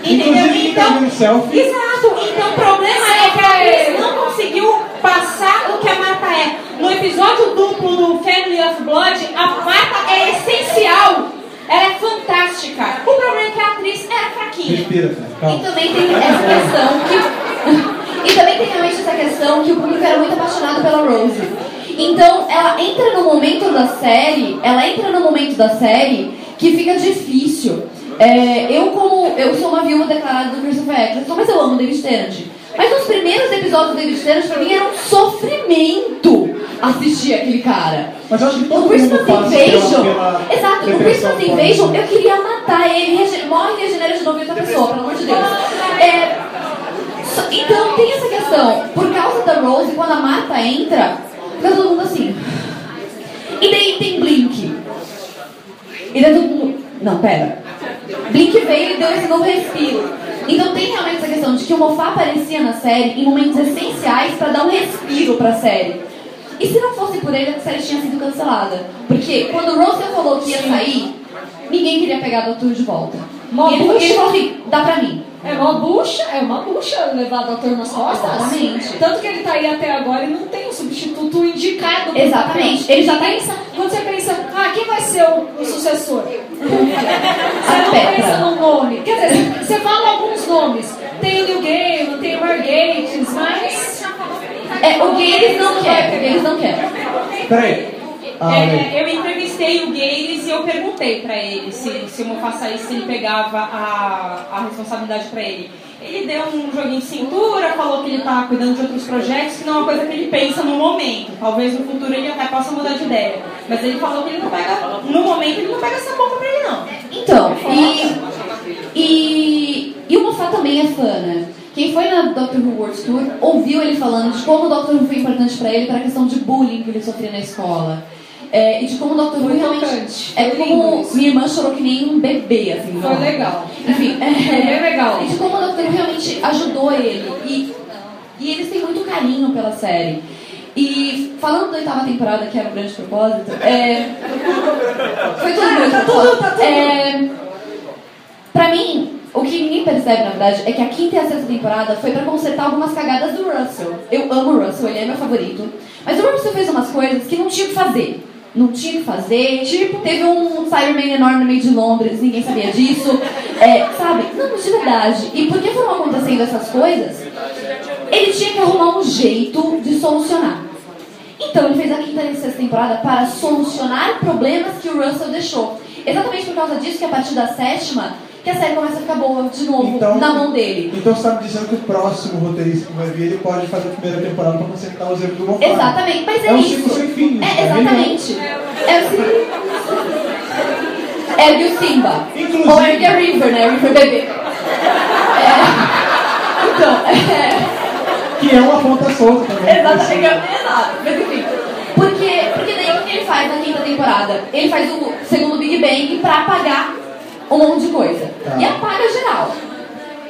Entendeu? Então. Exato. Então o problema é que a atriz não conseguiu passar o que a Marta é. No episódio duplo do Family of Blood, a Marta é essencial. Ela é fantástica. O problema é que a atriz era fraquinha. Respira, cara. E também tem essa questão que. E também tem realmente essa questão que o público era muito apaixonado pela Rose. Então, ela entra no momento da série, ela entra no momento da série que fica difícil. É, eu, como. Eu sou uma viúva declarada do Christopher Eccleston, mas eu amo David Tennant. Mas os primeiros episódios do David Tennant, pra mim, era um sofrimento assistir aquele cara. Mas eu acho que O todo Christmas mundo passa Invasion. Exato, o Christmas Invasion, eu queria matar ele. Morre e regenera de novo outra pessoa, pelo amor de Deus. É, então tem essa questão. Por causa da Rose, quando a Marta entra, fica todo mundo assim. E daí tem Blink. E daí todo mundo. Não, pera. Blink veio e deu esse novo respiro. Então tem realmente essa questão de que o Mofá aparecia na série em momentos essenciais pra dar um respiro pra série. E se não fosse por ele, a série tinha sido cancelada. Porque quando o Russell falou que ia sair, ninguém queria pegar o Dr. de volta. Mó e ele, ele falou assim, dá pra mim. É uma bucha, é uma bucha levar o doutor nas costas. Exatamente. Tanto que ele tá aí até agora e não tem um substituto indicado. Exatamente. papel. Ele já tá pensa, quando você pensa, ah, quem vai ser o, o sucessor? Você não pensa no nome. Quer dizer, você fala alguns nomes. Tem o New Game, tem o Margates, mas. É, o Gales não quer, o Gales não quer. Peraí. Ah, É, eu entrevistei o Gales e eu perguntei pra ele se, se o saísse, se ele pegava a, a responsabilidade pra ele. Ele deu um joguinho de cintura, falou que ele tá cuidando de outros projetos, que não é uma coisa que ele pensa no momento. Talvez no futuro ele até possa mudar de ideia. Mas ele falou que ele não pega, no momento ele não pega essa bomba pra ele não. Então, e, e, e o Moffat também é fã, né? Quem foi na Doctor Who World Tour ouviu ele falando de como o Doctor Who foi importante pra ele para a questão de bullying que ele sofria na escola. É, e de como o Doctor Who realmente. tocante. É Foi como minha irmã chorou que nem um bebê, assim. Foi não. legal. Enfim, é, Foi bem legal. E de como o Doctor Who realmente ajudou ele. E, e eles têm muito carinho pela série. E falando da oitava temporada, que era um grande propósito, é, foi tudo muito propósito. É, pra mim, o que ninguém percebe, na verdade, é que a quinta e a sexta temporada foi pra consertar algumas cagadas do Russell. Eu amo o Russell, ele é meu favorito. Mas o Russell fez umas coisas que não tinha o que fazer. Não tinha o que fazer. Tipo, teve um Cyberman enorme no meio de Londres, ninguém sabia disso. É, sabe? Não, de verdade. E por que foram acontecendo essas coisas? Ele tinha que arrumar um jeito de solucionar. Então ele fez a quinta e sexta temporada para solucionar problemas que o Russell deixou. Exatamente por causa disso que a partir da sétima que a série começa a ficar boa de novo Então- na mão dele. Então você está me dizendo que o próximo roteirista que vai vir, ele pode fazer a primeira temporada para consertar os erros do Moffat. Exatamente, mas é, É um isso. ciclo sem fim, É, é exatamente. É o ciclo. Ergue o Simba. Inclusive- Ou ergue a River, né? River bebê. É. Então, é. Que é uma ponta solta também. Exatamente, exato. Mas enfim. Porque, porque daí o que ele faz na quinta temporada? Ele faz o segundo Big Bang pra apagar um monte de coisa. Tá. E apaga geral.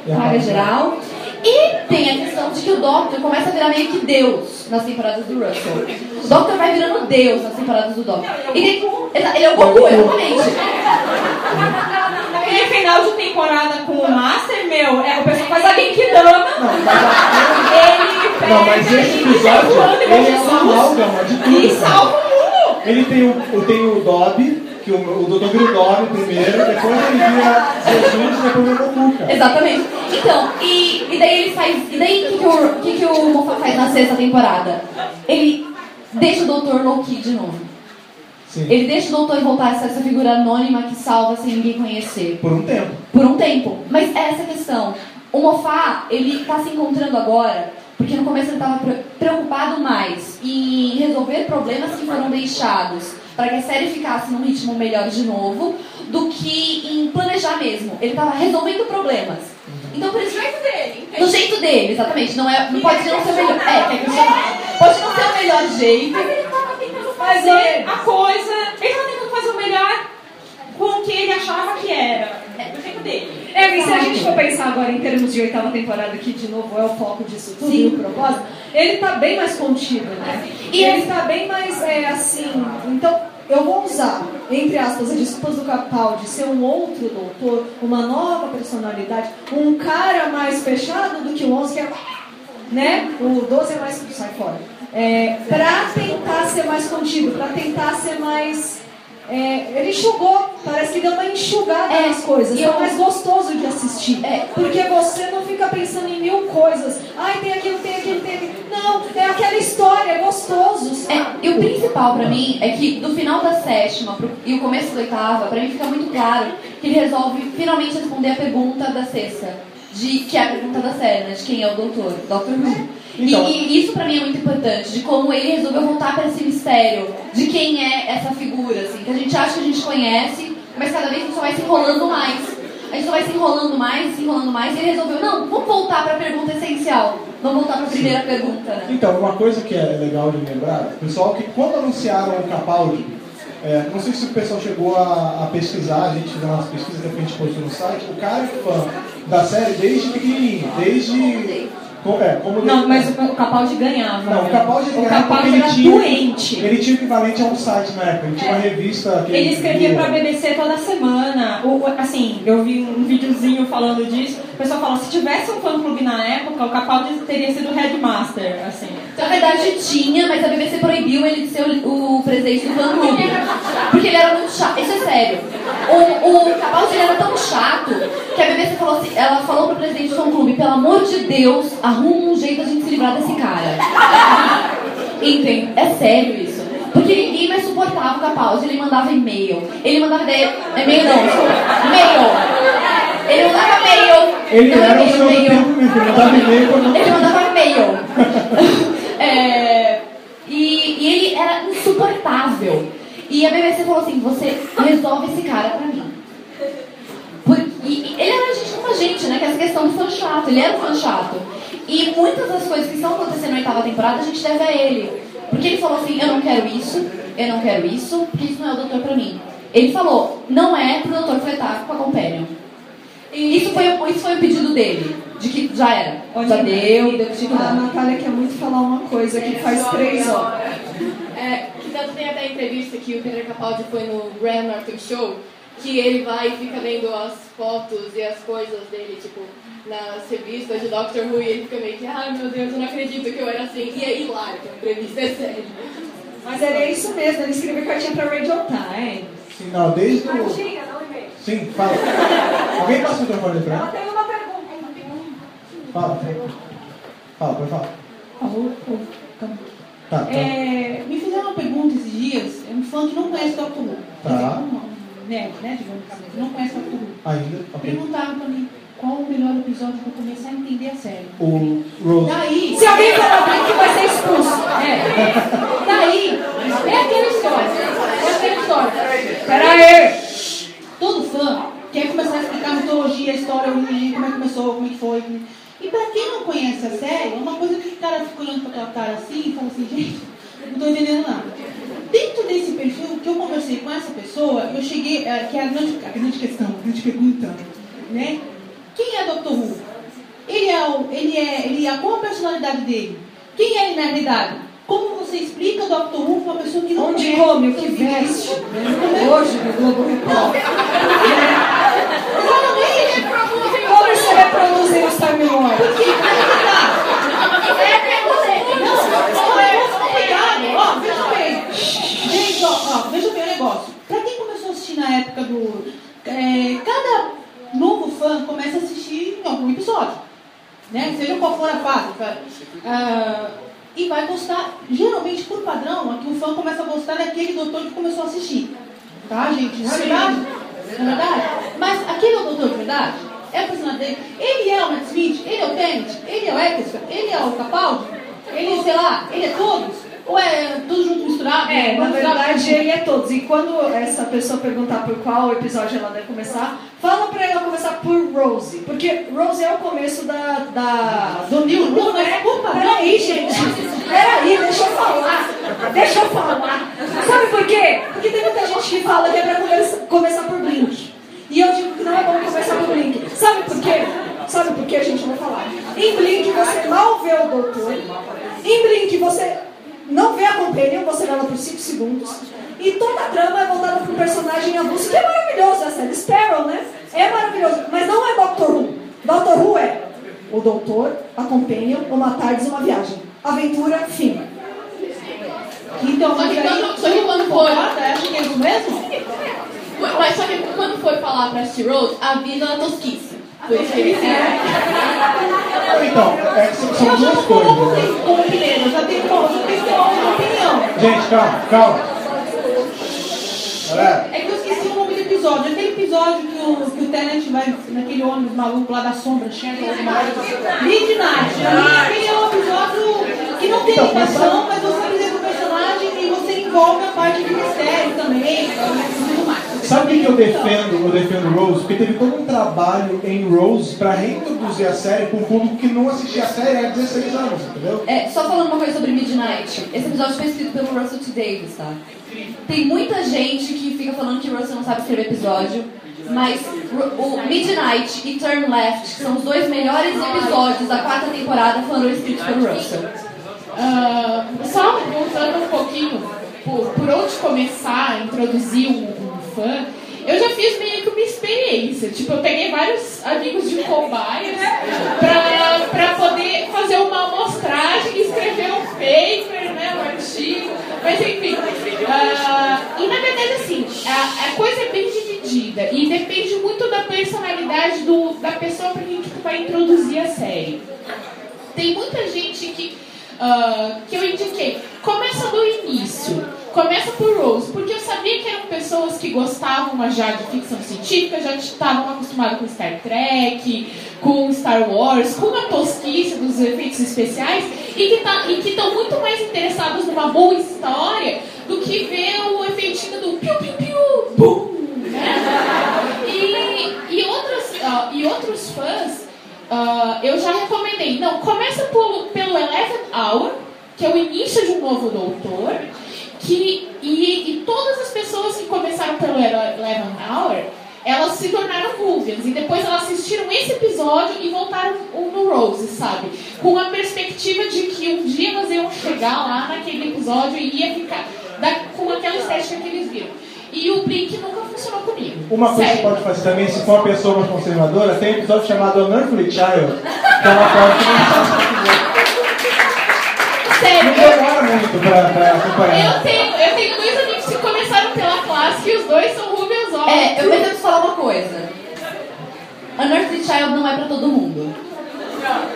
E Apaga apaga. geral. E tem a questão de que o Doctor começa a virar meio que Deus nas temporadas do Russell. O Doctor vai virando Deus nas temporadas do Doctor. E daí, exa- ele é o Goku, exatamente. Naquele final de temporada com o Master, meu, é, o pessoal faz a Genkidama. Ele pega Não, mas esse e episódio, ele é uma amálgama de tudo. E salva o mundo. Ele tem o, o- tem o Dobby, que o, o doutor Dobby primeiro, depois ele vira Jesus e depois vira cara. Exatamente. Então, e, e daí ele faz. E daí o que, que, o, que, que o Moffat faz na sexta temporada? Ele deixa o Dr. Loki de novo. Sim. Ele deixa o doutor voltar a ser essa figura anônima que salva sem ninguém conhecer. Por um tempo. Por um tempo. Mas é essa a questão. O Moffat, ele tá se encontrando agora, porque no começo ele estava preocupado mais em resolver problemas que foram deixados para que a série ficasse num ritmo melhor de novo, do que em planejar mesmo. Ele estava resolvendo problemas. Então por isso jeito dele, do jeito dele, exatamente. Não, é, não pode não ser o melhor. É, questionar. Pode não ser o melhor jeito. Mas ele tava tentando fazer a coisa. Ele tava tentando fazer o melhor com o que ele achava que era. É, do jeito dele. É, e se a gente for pensar agora em termos de oitava temporada, que de novo é o foco disso tudo e o propósito, ele tá bem mais contido, né? E ele tá bem mais, é, assim, então eu vou usar, entre aspas, as desculpas do Capaldi ser um outro doutor, uma nova personalidade, um cara mais fechado do que o 11, que é, né? O 12 é mais, sai fora. É, pra tentar ser mais contido, pra tentar ser mais... é, ele enxugou, parece que deu uma enxugada É, nas coisas. e É mais gostoso de assistir. É. Porque você não fica pensando em mil coisas. Ai, tem aquilo, tem aquilo, tem aquilo. Não, é aquela história, é gostoso, sabe? É, e o principal pra mim é que do final da sétima pro- e o começo da oitava, pra mim fica muito claro que ele resolve finalmente responder a pergunta da sexta. De, que é a pergunta da série, né? De quem é o doutor, Dr. Who. E- Então. e, isso pra mim é muito importante, de como ele resolveu voltar pra esse mistério, de quem é essa figura, assim, que a gente acha que a gente conhece, mas cada vez a gente só vai se enrolando mais. A gente só vai se enrolando mais, se enrolando mais, e ele resolveu, não, vamos voltar pra pergunta essencial. Vamos voltar pra primeira pergunta, né? Então, uma coisa que é legal de lembrar, pessoal, que quando anunciaram o Capaldi, é, não sei se o pessoal chegou a, a pesquisar, a gente fez umas pesquisas que a gente postou no site, o cara é fã da série desde pequenininho, desde... É, como Não, mas o, o Capaldi ganhava. Não, o Capaldi o ganhava porque Capaldi ele era tinha- doente. Ele tinha o equivalente a um site na época, ele tinha uma revista que Ele escrevia lia. pra BBC toda semana. O, o- assim, eu vi um videozinho falando disso. O pessoal falou, se tivesse um fã-clube na época, o Capaldi teria sido headmaster, assim. Na verdade tinha, mas a BBC proibiu ele de ser o, o presidente do fã clube. Porque ele era muito chato. Isso é sério. O, o Capaldi ele era tão chato que a BBC falou assim, ela falou pro presidente do fã clube, pelo amor de Deus, arruma um jeito a gente se livrar desse cara. Entende? É sério isso. Porque ninguém mais suportava o Capaldi, ele mandava e-mail. Ele mandava ideia. E-mail não. E-mail. Ele mandava e-mail. Ele Não, era o seu tempo mesmo, ele mandava e-mail quando... Ele mandava e-mail. É, e, e ele era insuportável. E a BBC falou assim: você resolve esse cara pra mim. Por- e, ele era gente como a gente, né? Que essa questão do fã chato. Ele era um fã chato. E muitas das coisas que estão acontecendo na oitava temporada a gente deve a ele. Porque ele falou assim: eu não quero isso, eu não quero isso, porque isso não é o doutor pra mim. Ele falou: não é pro doutor fletar com a Companion. E isso foi, o- isso foi o pedido dele. De que já era. Já deu, deu tipo A Natália quer muito falar uma coisa que faz três horas. É, que tanto tem até entrevista que o Peter Capaldi foi no Graham Norton Show, que ele vai e fica vendo as fotos e as coisas dele, tipo, nas revistas de Doctor Who, e ele fica meio que, ai meu Deus, eu não acredito que eu era assim. E é hilário, que a entrevista é séria. Mas era isso mesmo, ele escreveu cartinha pra Radio Times. Sim, não, desde o... Cartinha, não e-mail. Sim, fala. Alguém passa o microfone pra Ela ela? tem uma pergunta, não tem um. Fala. Fala, pode falar. Tá, tá. É, me fizeram uma pergunta esses dias, é um fã que não conhece o Dr. Who. Tá. Dizer, um- nerd, né, digamos assim, que não conhece Doctor Who, Ainda? Ok. perguntaram pra mim qual o melhor episódio pra começar a entender a série. O Rose. Daí, Se alguém falar Blink, vai ser expulso. É. Daí, é aquela história. É aquela história. Pera aí. Todo fã quer começar a explicar a mitologia, a história, como é que começou, como é que foi. E pra quem não conhece a série, é uma coisa que o cara fica olhando pra tua cara assim e fala assim, gente, não tô entendendo nada. Dentro desse perfil que eu conversei com essa pessoa, eu cheguei, é, que é a grande, a grande questão, a grande pergunta, né? Quem é Dr. Who? Ele é, o, ele é, ele é, qual a personalidade dele? Quem é ele na realidade? Como você explica o Dr. Who para uma pessoa que não Onde conhece? come, o que veste. Hoje no Globo Repórter. Como você reproduzir os timelines? Ó, veja bem. Gente, ó, ó, veja bem o negócio. Pra quem começou a assistir na época do. é, cada novo fã começa a assistir em algum episódio. Né? Seja qual for a tá? Ah, e vai gostar, geralmente por padrão, aqui o fã começa a gostar daquele doutor que começou a assistir. Tá, gente? Não é verdade? Não é verdade? Mas aquele é o doutor de verdade? É o personagem dele? Ele é o Matt Smith? Ele é o Tennant? Ele é o Eccleston? Ele é o Capaldi? Ele, sei lá, ele é todos? Ou é tudo junto misturado? É, na verdade ele é todos. E quando essa pessoa perguntar por qual episódio ela deve começar, fala pra ela começar por Rose. Porque Rose é o começo da. da Do New Who, né? padrão. Peraí, gente. Peraí, deixa eu falar. Deixa eu falar. Sabe por quê? Porque tem muita gente que fala que é pra começar, começar por Blink. E eu digo que não é bom começar por Blink. Sabe por quê? Sabe por quê, gente? Eu vou falar. Em Blink você mal vê o doutor. Em Blink você não vê a Companion, você vê ela por 5 segundos. E toda a trama é voltada para um personagem avulso, que é maravilhoso, essa série Sparrow, né? É maravilhoso, mas não é Doctor Who. Doctor Who é o doutor, a Companion, uma tarde e uma viagem. Aventura, fim. Então, Só que quando- só que quando concorda? Acha que é isso mesmo? Mas só que quando for falar pra assistir Rose, a tosquice. Isso que ele Então, é que são, são Eu já duas coisas. né? como opinião, eu já tenho uma, eu já tenho uma opinião. Gente, calma, calma. Galera, É que eu esqueci o nome do episódio. Aquele episódio que o, que o Tenant vai naquele ônibus maluco lá da sombra, chega lá Midnight. Aquele é um episódio que não tem Então, mas ligação, mas você apresenta o personagem e você envolve a parte de mistério também e tudo mais. Sabe o que eu defendo? Eu defendo Rose? Porque teve todo um trabalho em Rose pra reintroduzir a série com um público que não assistia a série há 16 anos, entendeu? É, só falando uma coisa sobre Midnight. Esse episódio foi escrito pelo Russell T. Davis, tá? Tem muita gente que fica falando que Russell não sabe escrever episódio, mas o Midnight e Turn Left, que são os dois melhores episódios da quarta temporada, foram escritos pelo Russell. Ah, só voltando um pouquinho por, por onde começar a introduzir um fã, eu já fiz meio que uma experiência. Tipo, eu peguei vários amigos de cobaias pra, pra poder fazer uma amostragem escrever um paper, né, um artigo. Mas enfim. ah, e na verdade, assim, a, a coisa é bem dividida e depende muito da personalidade do, da pessoa pra quem tipo, vai introduzir a série. Tem muita gente que, ah, que eu indiquei. Começa do início. Começa por Rose, porque eu sabia que eram pessoas que gostavam já de ficção científica, já estavam acostumadas com Star Trek, com Star Wars, com a tosquice dos efeitos especiais e que tá, estão muito mais interessados numa boa história do que ver o efeitinho do piu piu piu bum, né? E, e, outros, ah, e outros fãs ah, eu já recomendei. Não, começa pelo, pelo Eleven Hour, que é o início de um novo doutor. Que, e, e todas as pessoas que começaram pelo Eleven Hour, elas se tornaram Vulvians. E depois elas assistiram esse episódio e voltaram no Rose, sabe? Com a perspectiva de que um dia elas iam chegar lá naquele episódio e ia ficar da- com aquela estética que eles viram. E o Blink nunca funcionou comigo. Uma coisa que pode fazer também, se for uma pessoa mais conservadora, tem um episódio chamado Unearthly Child, que é uma parte que Sério, não demora muito pra, pra acompanhar. Eu tenho, eu tenho dois amigos que começaram pela classe e os dois são Rubius All. É, eu preciso falar uma coisa. Unearthly Child não é pra todo mundo.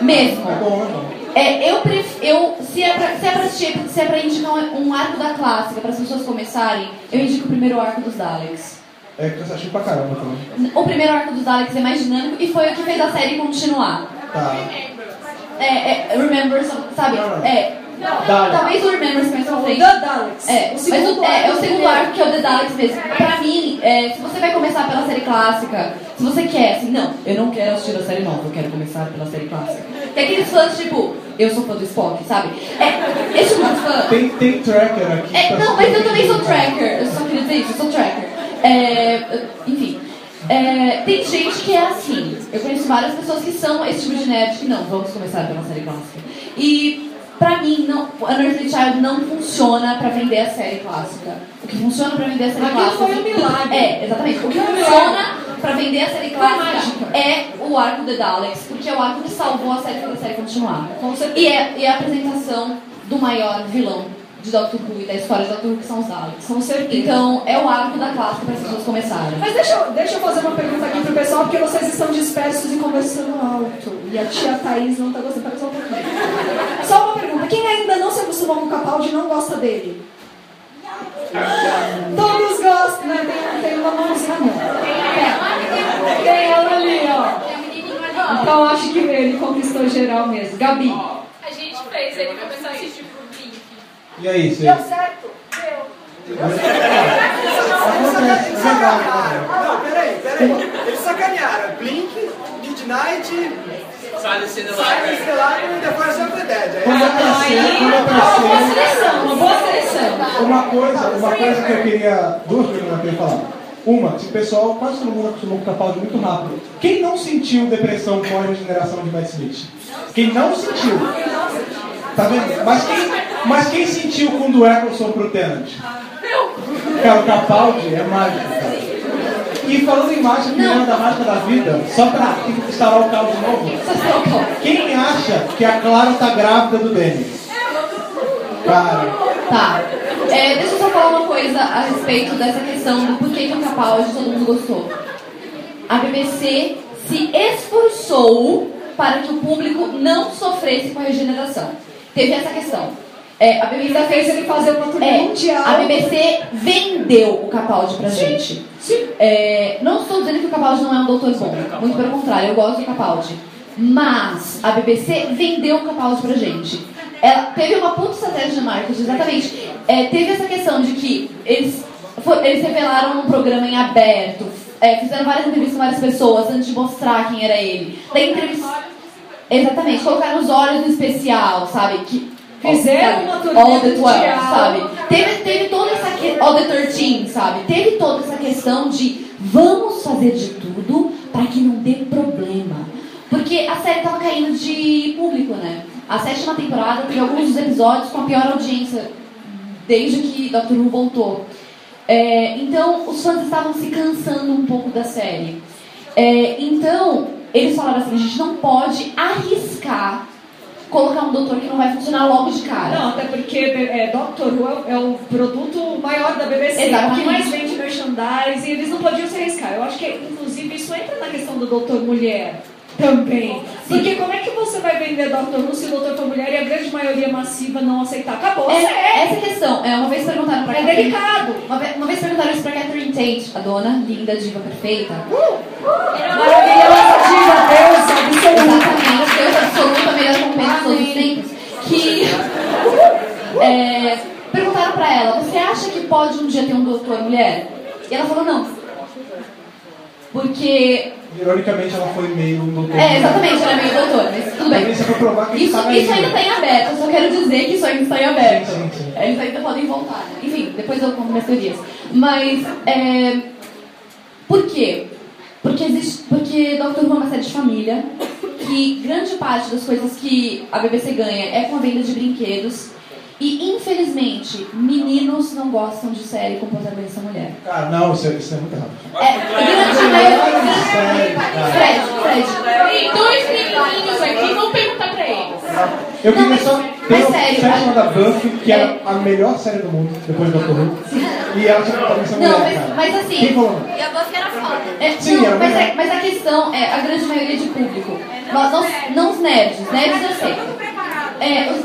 Mesmo. É bom, é bom. É, eu pref... eu se é pra, se é pra assistir, se é pra indicar um, um arco da clássica para as pessoas começarem, eu indico o primeiro arco dos Daleks. É cansativo pra caramba também. O primeiro arco dos Daleks é mais dinâmico e foi o que fez a série continuar. Tá. É, é Remember, sabe? É. Daleks. Talvez o Remember mais pra O frente. The Daleks. É, O mas segundo o, é, é o arco segundo primeiro. arco que é o The Daleks mesmo. Pra mim, é, se você vai começar pela série clássica, se você quer, assim, não, eu não quero assistir a série nova, eu quero começar pela série clássica. Tem aqueles fãs, tipo, eu sou fã do Spock, sabe? É, esse tipo de fã. Tem, tem tracker aqui. É, não, mas eu também sou tem. tracker. Eu só queria dizer isso, eu sou tracker. É, enfim. É, tem gente que é assim. Eu conheço várias pessoas que são esse tipo de nerd que não, vamos começar pela série clássica. E pra mim, não, Earthly Child não funciona pra vender a série clássica. O que funciona pra vender a série Aquilo clássica. foi um milagre. É, exatamente. O que Foi um funciona pra vender a série clássica é o arco The Daleks, porque é o arco que salvou a série para a série continuar. Com certeza. E é, e é a apresentação do maior vilão de Doctor Who e da história de Doctor Who, que são os Daleks. Com certeza. Então, é o arco da clássica para as pessoas começarem. Mas deixa, eu- deixa eu fazer uma pergunta aqui pro pessoal, porque vocês estão dispersos e conversando alto. E a tia Thaís não tá gostando. Pera só um pouquinho. Só uma pergunta. Quem ainda não se acostumou com o Capaldi não gosta dele? Todos gostam, né? Tem, tem uma mãozinha não. Tem, tem ela ali, ó. Então acho que ele conquistou geral mesmo. Gabi. A gente fez ele começar a assistir pro Blink. E aí, você? Deu certo? Deu. É verdade. né? Não, peraí, peraí. Eles sacanearam. Blink, Midnight, Silence in the Silence the Library e The Force of the Dead. Quando aparecer, quando Uma boa seleção, uma boa seleção. Uma coisa, uma coisa que eu queria. Duas coisas que eu queria falar. Uma, que o pessoal, quase todo mundo acostumou com o Capaldi muito rápido. Quem não sentiu depressão com a regeneração de Matt Smith? Quem não sentiu? Tá vendo? Mas quem, mas quem sentiu com o do Eccleston pro Tenant? Cara, o Capaldi é mágico, cara. E falando em mágica, lembra da mágica da vida, só pra instalar o carro de novo, quem acha que a Clara tá grávida do Danny? Cara, Tá. É, deixa eu só falar uma coisa a respeito dessa questão do porquê que o Capaldi todo mundo gostou. A BBC se esforçou para que o público não sofresse com a regeneração. Teve essa questão. É, a BBC fez ele fazer uma turnê É, mundial. a BBC vendeu o Capaldi pra gente. É, não estou dizendo que o Capaldi não é um doutor bom. Muito pelo contrário, eu gosto do Capaldi. Mas a BBC vendeu o Capaldi pra gente. Ela teve uma puta estratégia de marketing, exatamente. É, teve essa questão de que eles, foi- eles revelaram um programa em aberto, é, fizeram várias entrevistas com várias pessoas antes de mostrar quem era ele. Daí entrevista. Exatamente, colocaram os olhos no especial, sabe? Que, Fizeram uma turnê All the 12, mundial. sabe? Teve, teve toda essa que... All the 13, sabe? Teve toda essa questão de vamos fazer de tudo para que não dê problema. Porque a série tava caindo de público, né? A sétima temporada teve alguns dos episódios com a pior audiência desde que Doctor Who voltou. É, então, os fãs estavam se cansando um pouco da série. É, então, eles falaram assim: a gente não pode arriscar colocar um doutor que não vai funcionar logo de cara. Não, até porque é, Doctor Who é, é o produto maior da BBC, Exatamente. o que mais vende merchandise, e eles não podiam se arriscar. Eu acho que, inclusive, isso entra na questão do Doutor Mulher também. Porque como é que você vai vender Doctor Who se o Doutor for mulher e a grande maioria massiva não aceitar? Acabou, É, é, essa questão, é, uma vez perguntaram pra é Catherine- delicado. Uma vez, uma vez perguntaram isso pra Catherine Tate, a dona linda, diva perfeita. Maravilhosa diva, deusa, absoluta. Exatamente, Deus absoluta, melhor companhia de todos os tempos. Que é, perguntaram pra ela, você acha que pode um dia ter um doutor mulher? E ela falou não. Porque. ironicamente, ela foi meio um doutor. É, exatamente, ela é meio doutor, mas tudo bem. Isso é pra provar que Isso, isso ainda. está em aberto, eu só quero dizer que isso ainda está em aberto. Sim, sim, sim. Eles ainda podem voltar. né? Enfim, depois eu conto minhas teorias. Mas, é, por quê? Porque, existe, porque Doctor Who é uma série de família, que grande parte das coisas que a BBC ganha é com a venda de brinquedos. E, infelizmente, meninos não gostam de série com protagonista mulher. Cara, não, isso é, isso é muito errado. É, grande maioria... Fred, Fred. Tem dois menininhos aqui, vamos perguntar pra eles. Eu Não, queria mas- só. mas Tem uma série a- chamada Buffy, que é a melhor série do mundo, depois do Who. E ela tinha protagonista Não, mulher, mas, cara. mas assim... Quem falou? E a Buffy era foda. É, Sim, não, mas, é, mas a questão é a grande maioria de público. Nós, não, não os nerds, os nerds eu sei. É, os,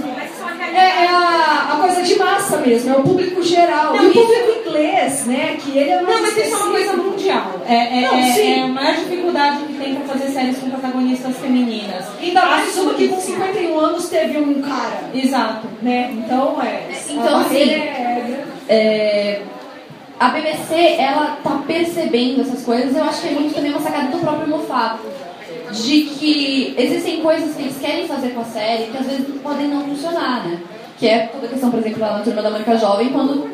É, é a, a coisa de massa mesmo, é o público geral. Não, e o isso- público inglês, né? Que ele é mais Não, mas isso é uma coisa mundial. É, é, Não, é- sim. é a maior dificuldade que tem pra fazer séries com protagonistas femininas. Ainda mais uma que com Azuis. 51 anos teve um cara, Exato. né? Então é. Então, a barreira assim, é- É, a BBC, ela tá percebendo essas coisas, eu acho que é muito também uma sacada do próprio Moffat. De que existem coisas que eles querem fazer com a série que às vezes podem não funcionar, né? Que é toda a questão, por exemplo, lá na Turma da Mônica Jovem, quando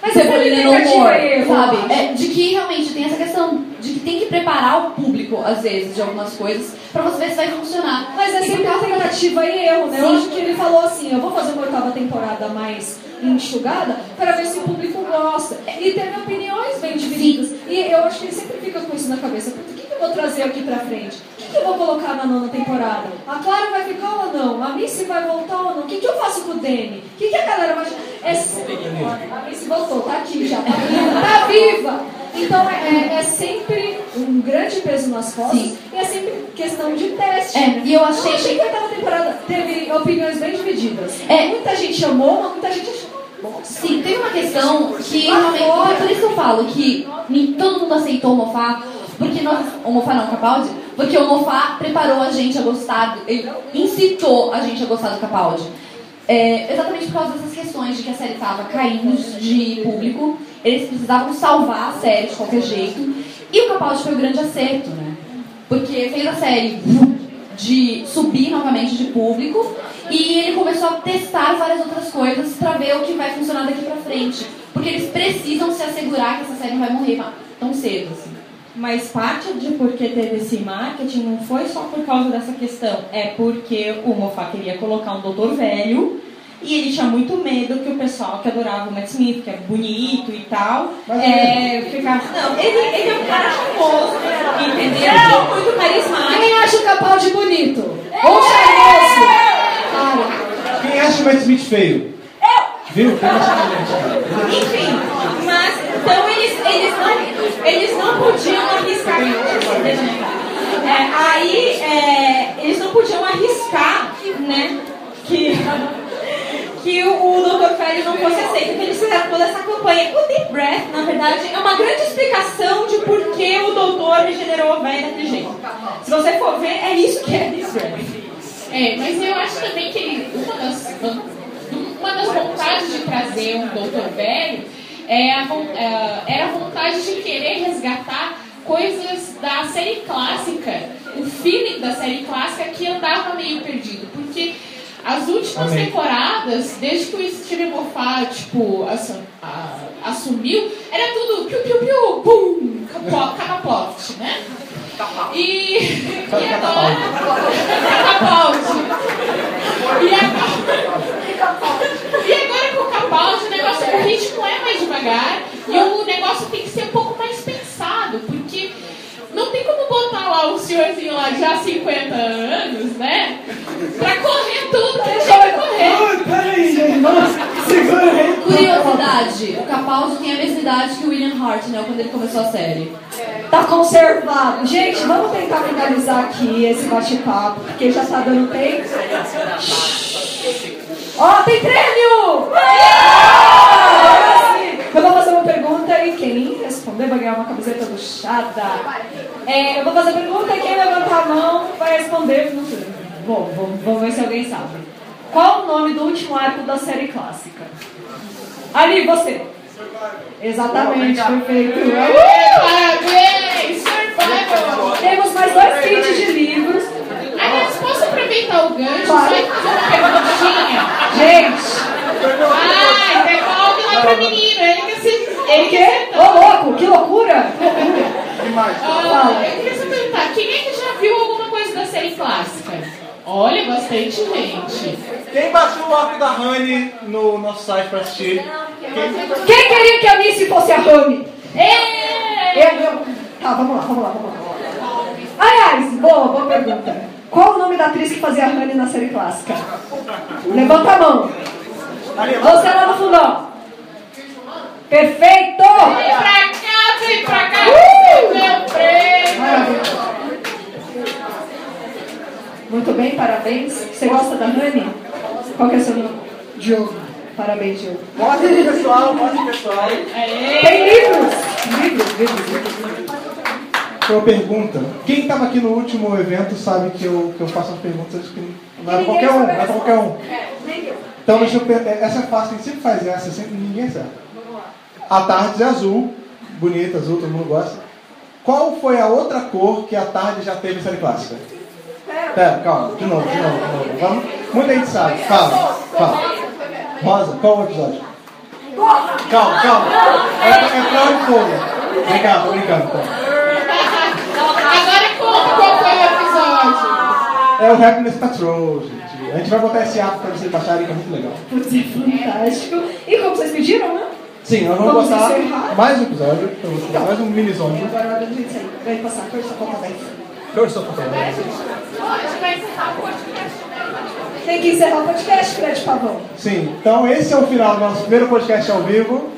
Mas Cebolina essa no humor, é sabe? eu. É, de que realmente tem essa questão de que tem que preparar o público, às vezes, de algumas coisas, pra você ver se vai funcionar. Mas é sempre uma tentativa e erro, né? Eu Sim. acho que ele falou assim, eu vou fazer uma oitava temporada mais enxugada para ver se o público gosta. E teve opiniões bem divididas. E eu acho que ele sempre fica com isso na cabeça. O que, que eu vou trazer aqui pra frente? Eu vou colocar na nona temporada? A Clara vai ficar ou não? A Missy vai voltar ou não? O que, que eu faço com o Danny? O que, que a galera vai... É... A Missy voltou, tá aqui já. Tá viva. Tá viva. Então é, é- é sempre um grande peso nas costas Sim. e é sempre questão de teste. É, né? e eu achei eu achei que- a oitava temporada teve opiniões bem divididas. É. Muita gente amou, mas muita gente achou. Sim, tem uma questão que realmente. É por isso que eu falo que nem todo mundo aceitou o Mofá, porque nós. O Mofá não, o Capaldi, porque o Mofá preparou a gente a gostar, ele incitou a gente a gostar do Capaldi. É, exatamente por causa dessas questões de que a série estava caindo de público, eles precisavam salvar a série de qualquer jeito, e o Capaldi foi o grande acerto, né? Porque fez a série de subir novamente de público e ele começou a testar várias outras coisas pra ver o que vai funcionar daqui pra frente. Porque eles precisam se assegurar que essa série não vai morrer tão cedo. Assim. Mas parte de por que teve esse marketing não foi só por causa dessa questão. É porque o Moffat queria colocar um doutor velho e ele tinha muito medo que o pessoal que adorava o Matt Smith, que é bonito e tal, é, ficasse... Não, ele, ele é um cara famoso, entendeu? Não. Muito carismático. Quem acha o Capaldi bonito? Ou charmoso? Cara, Quem acha o Matt Smith feio? Viu? Enfim, mas então eles, eles, não, eles não podiam arriscar. É, aí é, eles não podiam arriscar, né? Que, que o, o Dr. Félix não fosse aceito, então eles fizeram toda essa campanha. O Deep Breath, na verdade, é uma grande explicação de por que o doutor regenerou a velha daquele jeito. Se você for ver, é isso que é Deep Breath. É, mas eu acho também que uma das, uma das vontades de trazer um doutor velho é a, é, era a vontade de querer resgatar coisas da série clássica, o feeling da série clássica que andava meio perdido. Porque as últimas Amém. temporadas, desde que o Steven Moffat, tipo, assumiu, era tudo piu piu piu, pum, capo- cataploft, né? E, e agora. Capaldi. E agora, e agora com o Capaldi, o negócio, o ritmo é mais devagar e o negócio tem que ser um pouco mais pensado, porque não tem como botar lá o senhorzinho lá já há 50 anos, né? Pra correr tudo que ele já vai correr. Ai, peraí, gente, vamos, segura aí. Curiosidade, o Capaldi tem a mesma idade que o William Hart, né? Quando ele começou a série. tá conservado. Gente, vamos tentar finalizar aqui esse bate-papo, porque já tá dando tempo. Ó, tem prêmio! Eu vou fazer uma pergunta e quem responder vai ganhar uma camiseta do Chada. É, eu vou fazer a pergunta e quem levantar a mão vai responder. Sei. Bom, vamos, vamos ver se alguém sabe. Qual o nome do último arco da série clássica? Ali, você. Exatamente, perfeito. Parabéns, Survival! Temos mais dois kits de livros. Posso aproveitar o gancho só Vai. e fazer uma perguntinha? Gente, Ai, devolve lá pro menino, ele quer ser. ele quer? Ô louco, que loucura! Que loucura! Ah, eu queria só perguntar, quem é que já viu alguma coisa da série clássica? Olha, bastante gente. Quem baixou o arco da Honey no nosso site pra assistir? Quem... Quem queria que a Missy fosse a Rami? Ê! Eu, eu. Tá, vamos lá, vamos lá, vamos lá. Aliás, boa, boa pergunta. Qual o nome da atriz que fazia a Honey na série clássica? Levanta a mão. Você lá no fundão. Perfeito! Vem pra cá, vem pra cá, Uh! meu prêmio! Maravilha. Muito bem, parabéns. Você gosta da Honey? Qual que é o seu nome? Diogo. Parabéns, Gil. Mostra pessoal, mostra pessoal. Tem livros! Livros, livros, livros. Foi uma pergunta. Quem estava aqui no último evento sabe que eu, que eu faço as perguntas que não é qualquer um, não é qualquer um. Então deixa eu per- Essa é fácil, quem sempre faz essa, sempre ninguém acerta. A tarde é azul, bonita, azul, todo mundo gosta. Qual foi a outra cor que a tarde já teve em série clássica? Pera, calma, de novo, de novo, de novo. Vamos. Muita gente sabe. Fala, fala. Rosa, qual o episódio? Calma, calma. É, é pra onde for. Vem cá, tô brincando. Tá. Agora conta qual foi o episódio. É o Happiness Patrol, gente. A gente vai botar esse ato pra vocês baixarem, que é muito legal. Putz, é fantástico. E como vocês pediram, né? Sim, nós vamos Vamos botar encerrar? mais um episódio, pra vocês, mais um minisódio. Agora é hora sair. Vai passar, força, conta bem. Curse of Control. A gente vai encerrar o podcast, né? Tem que encerrar o podcast, Fred Pavão. Sim, então esse é o final do nosso primeiro podcast ao vivo.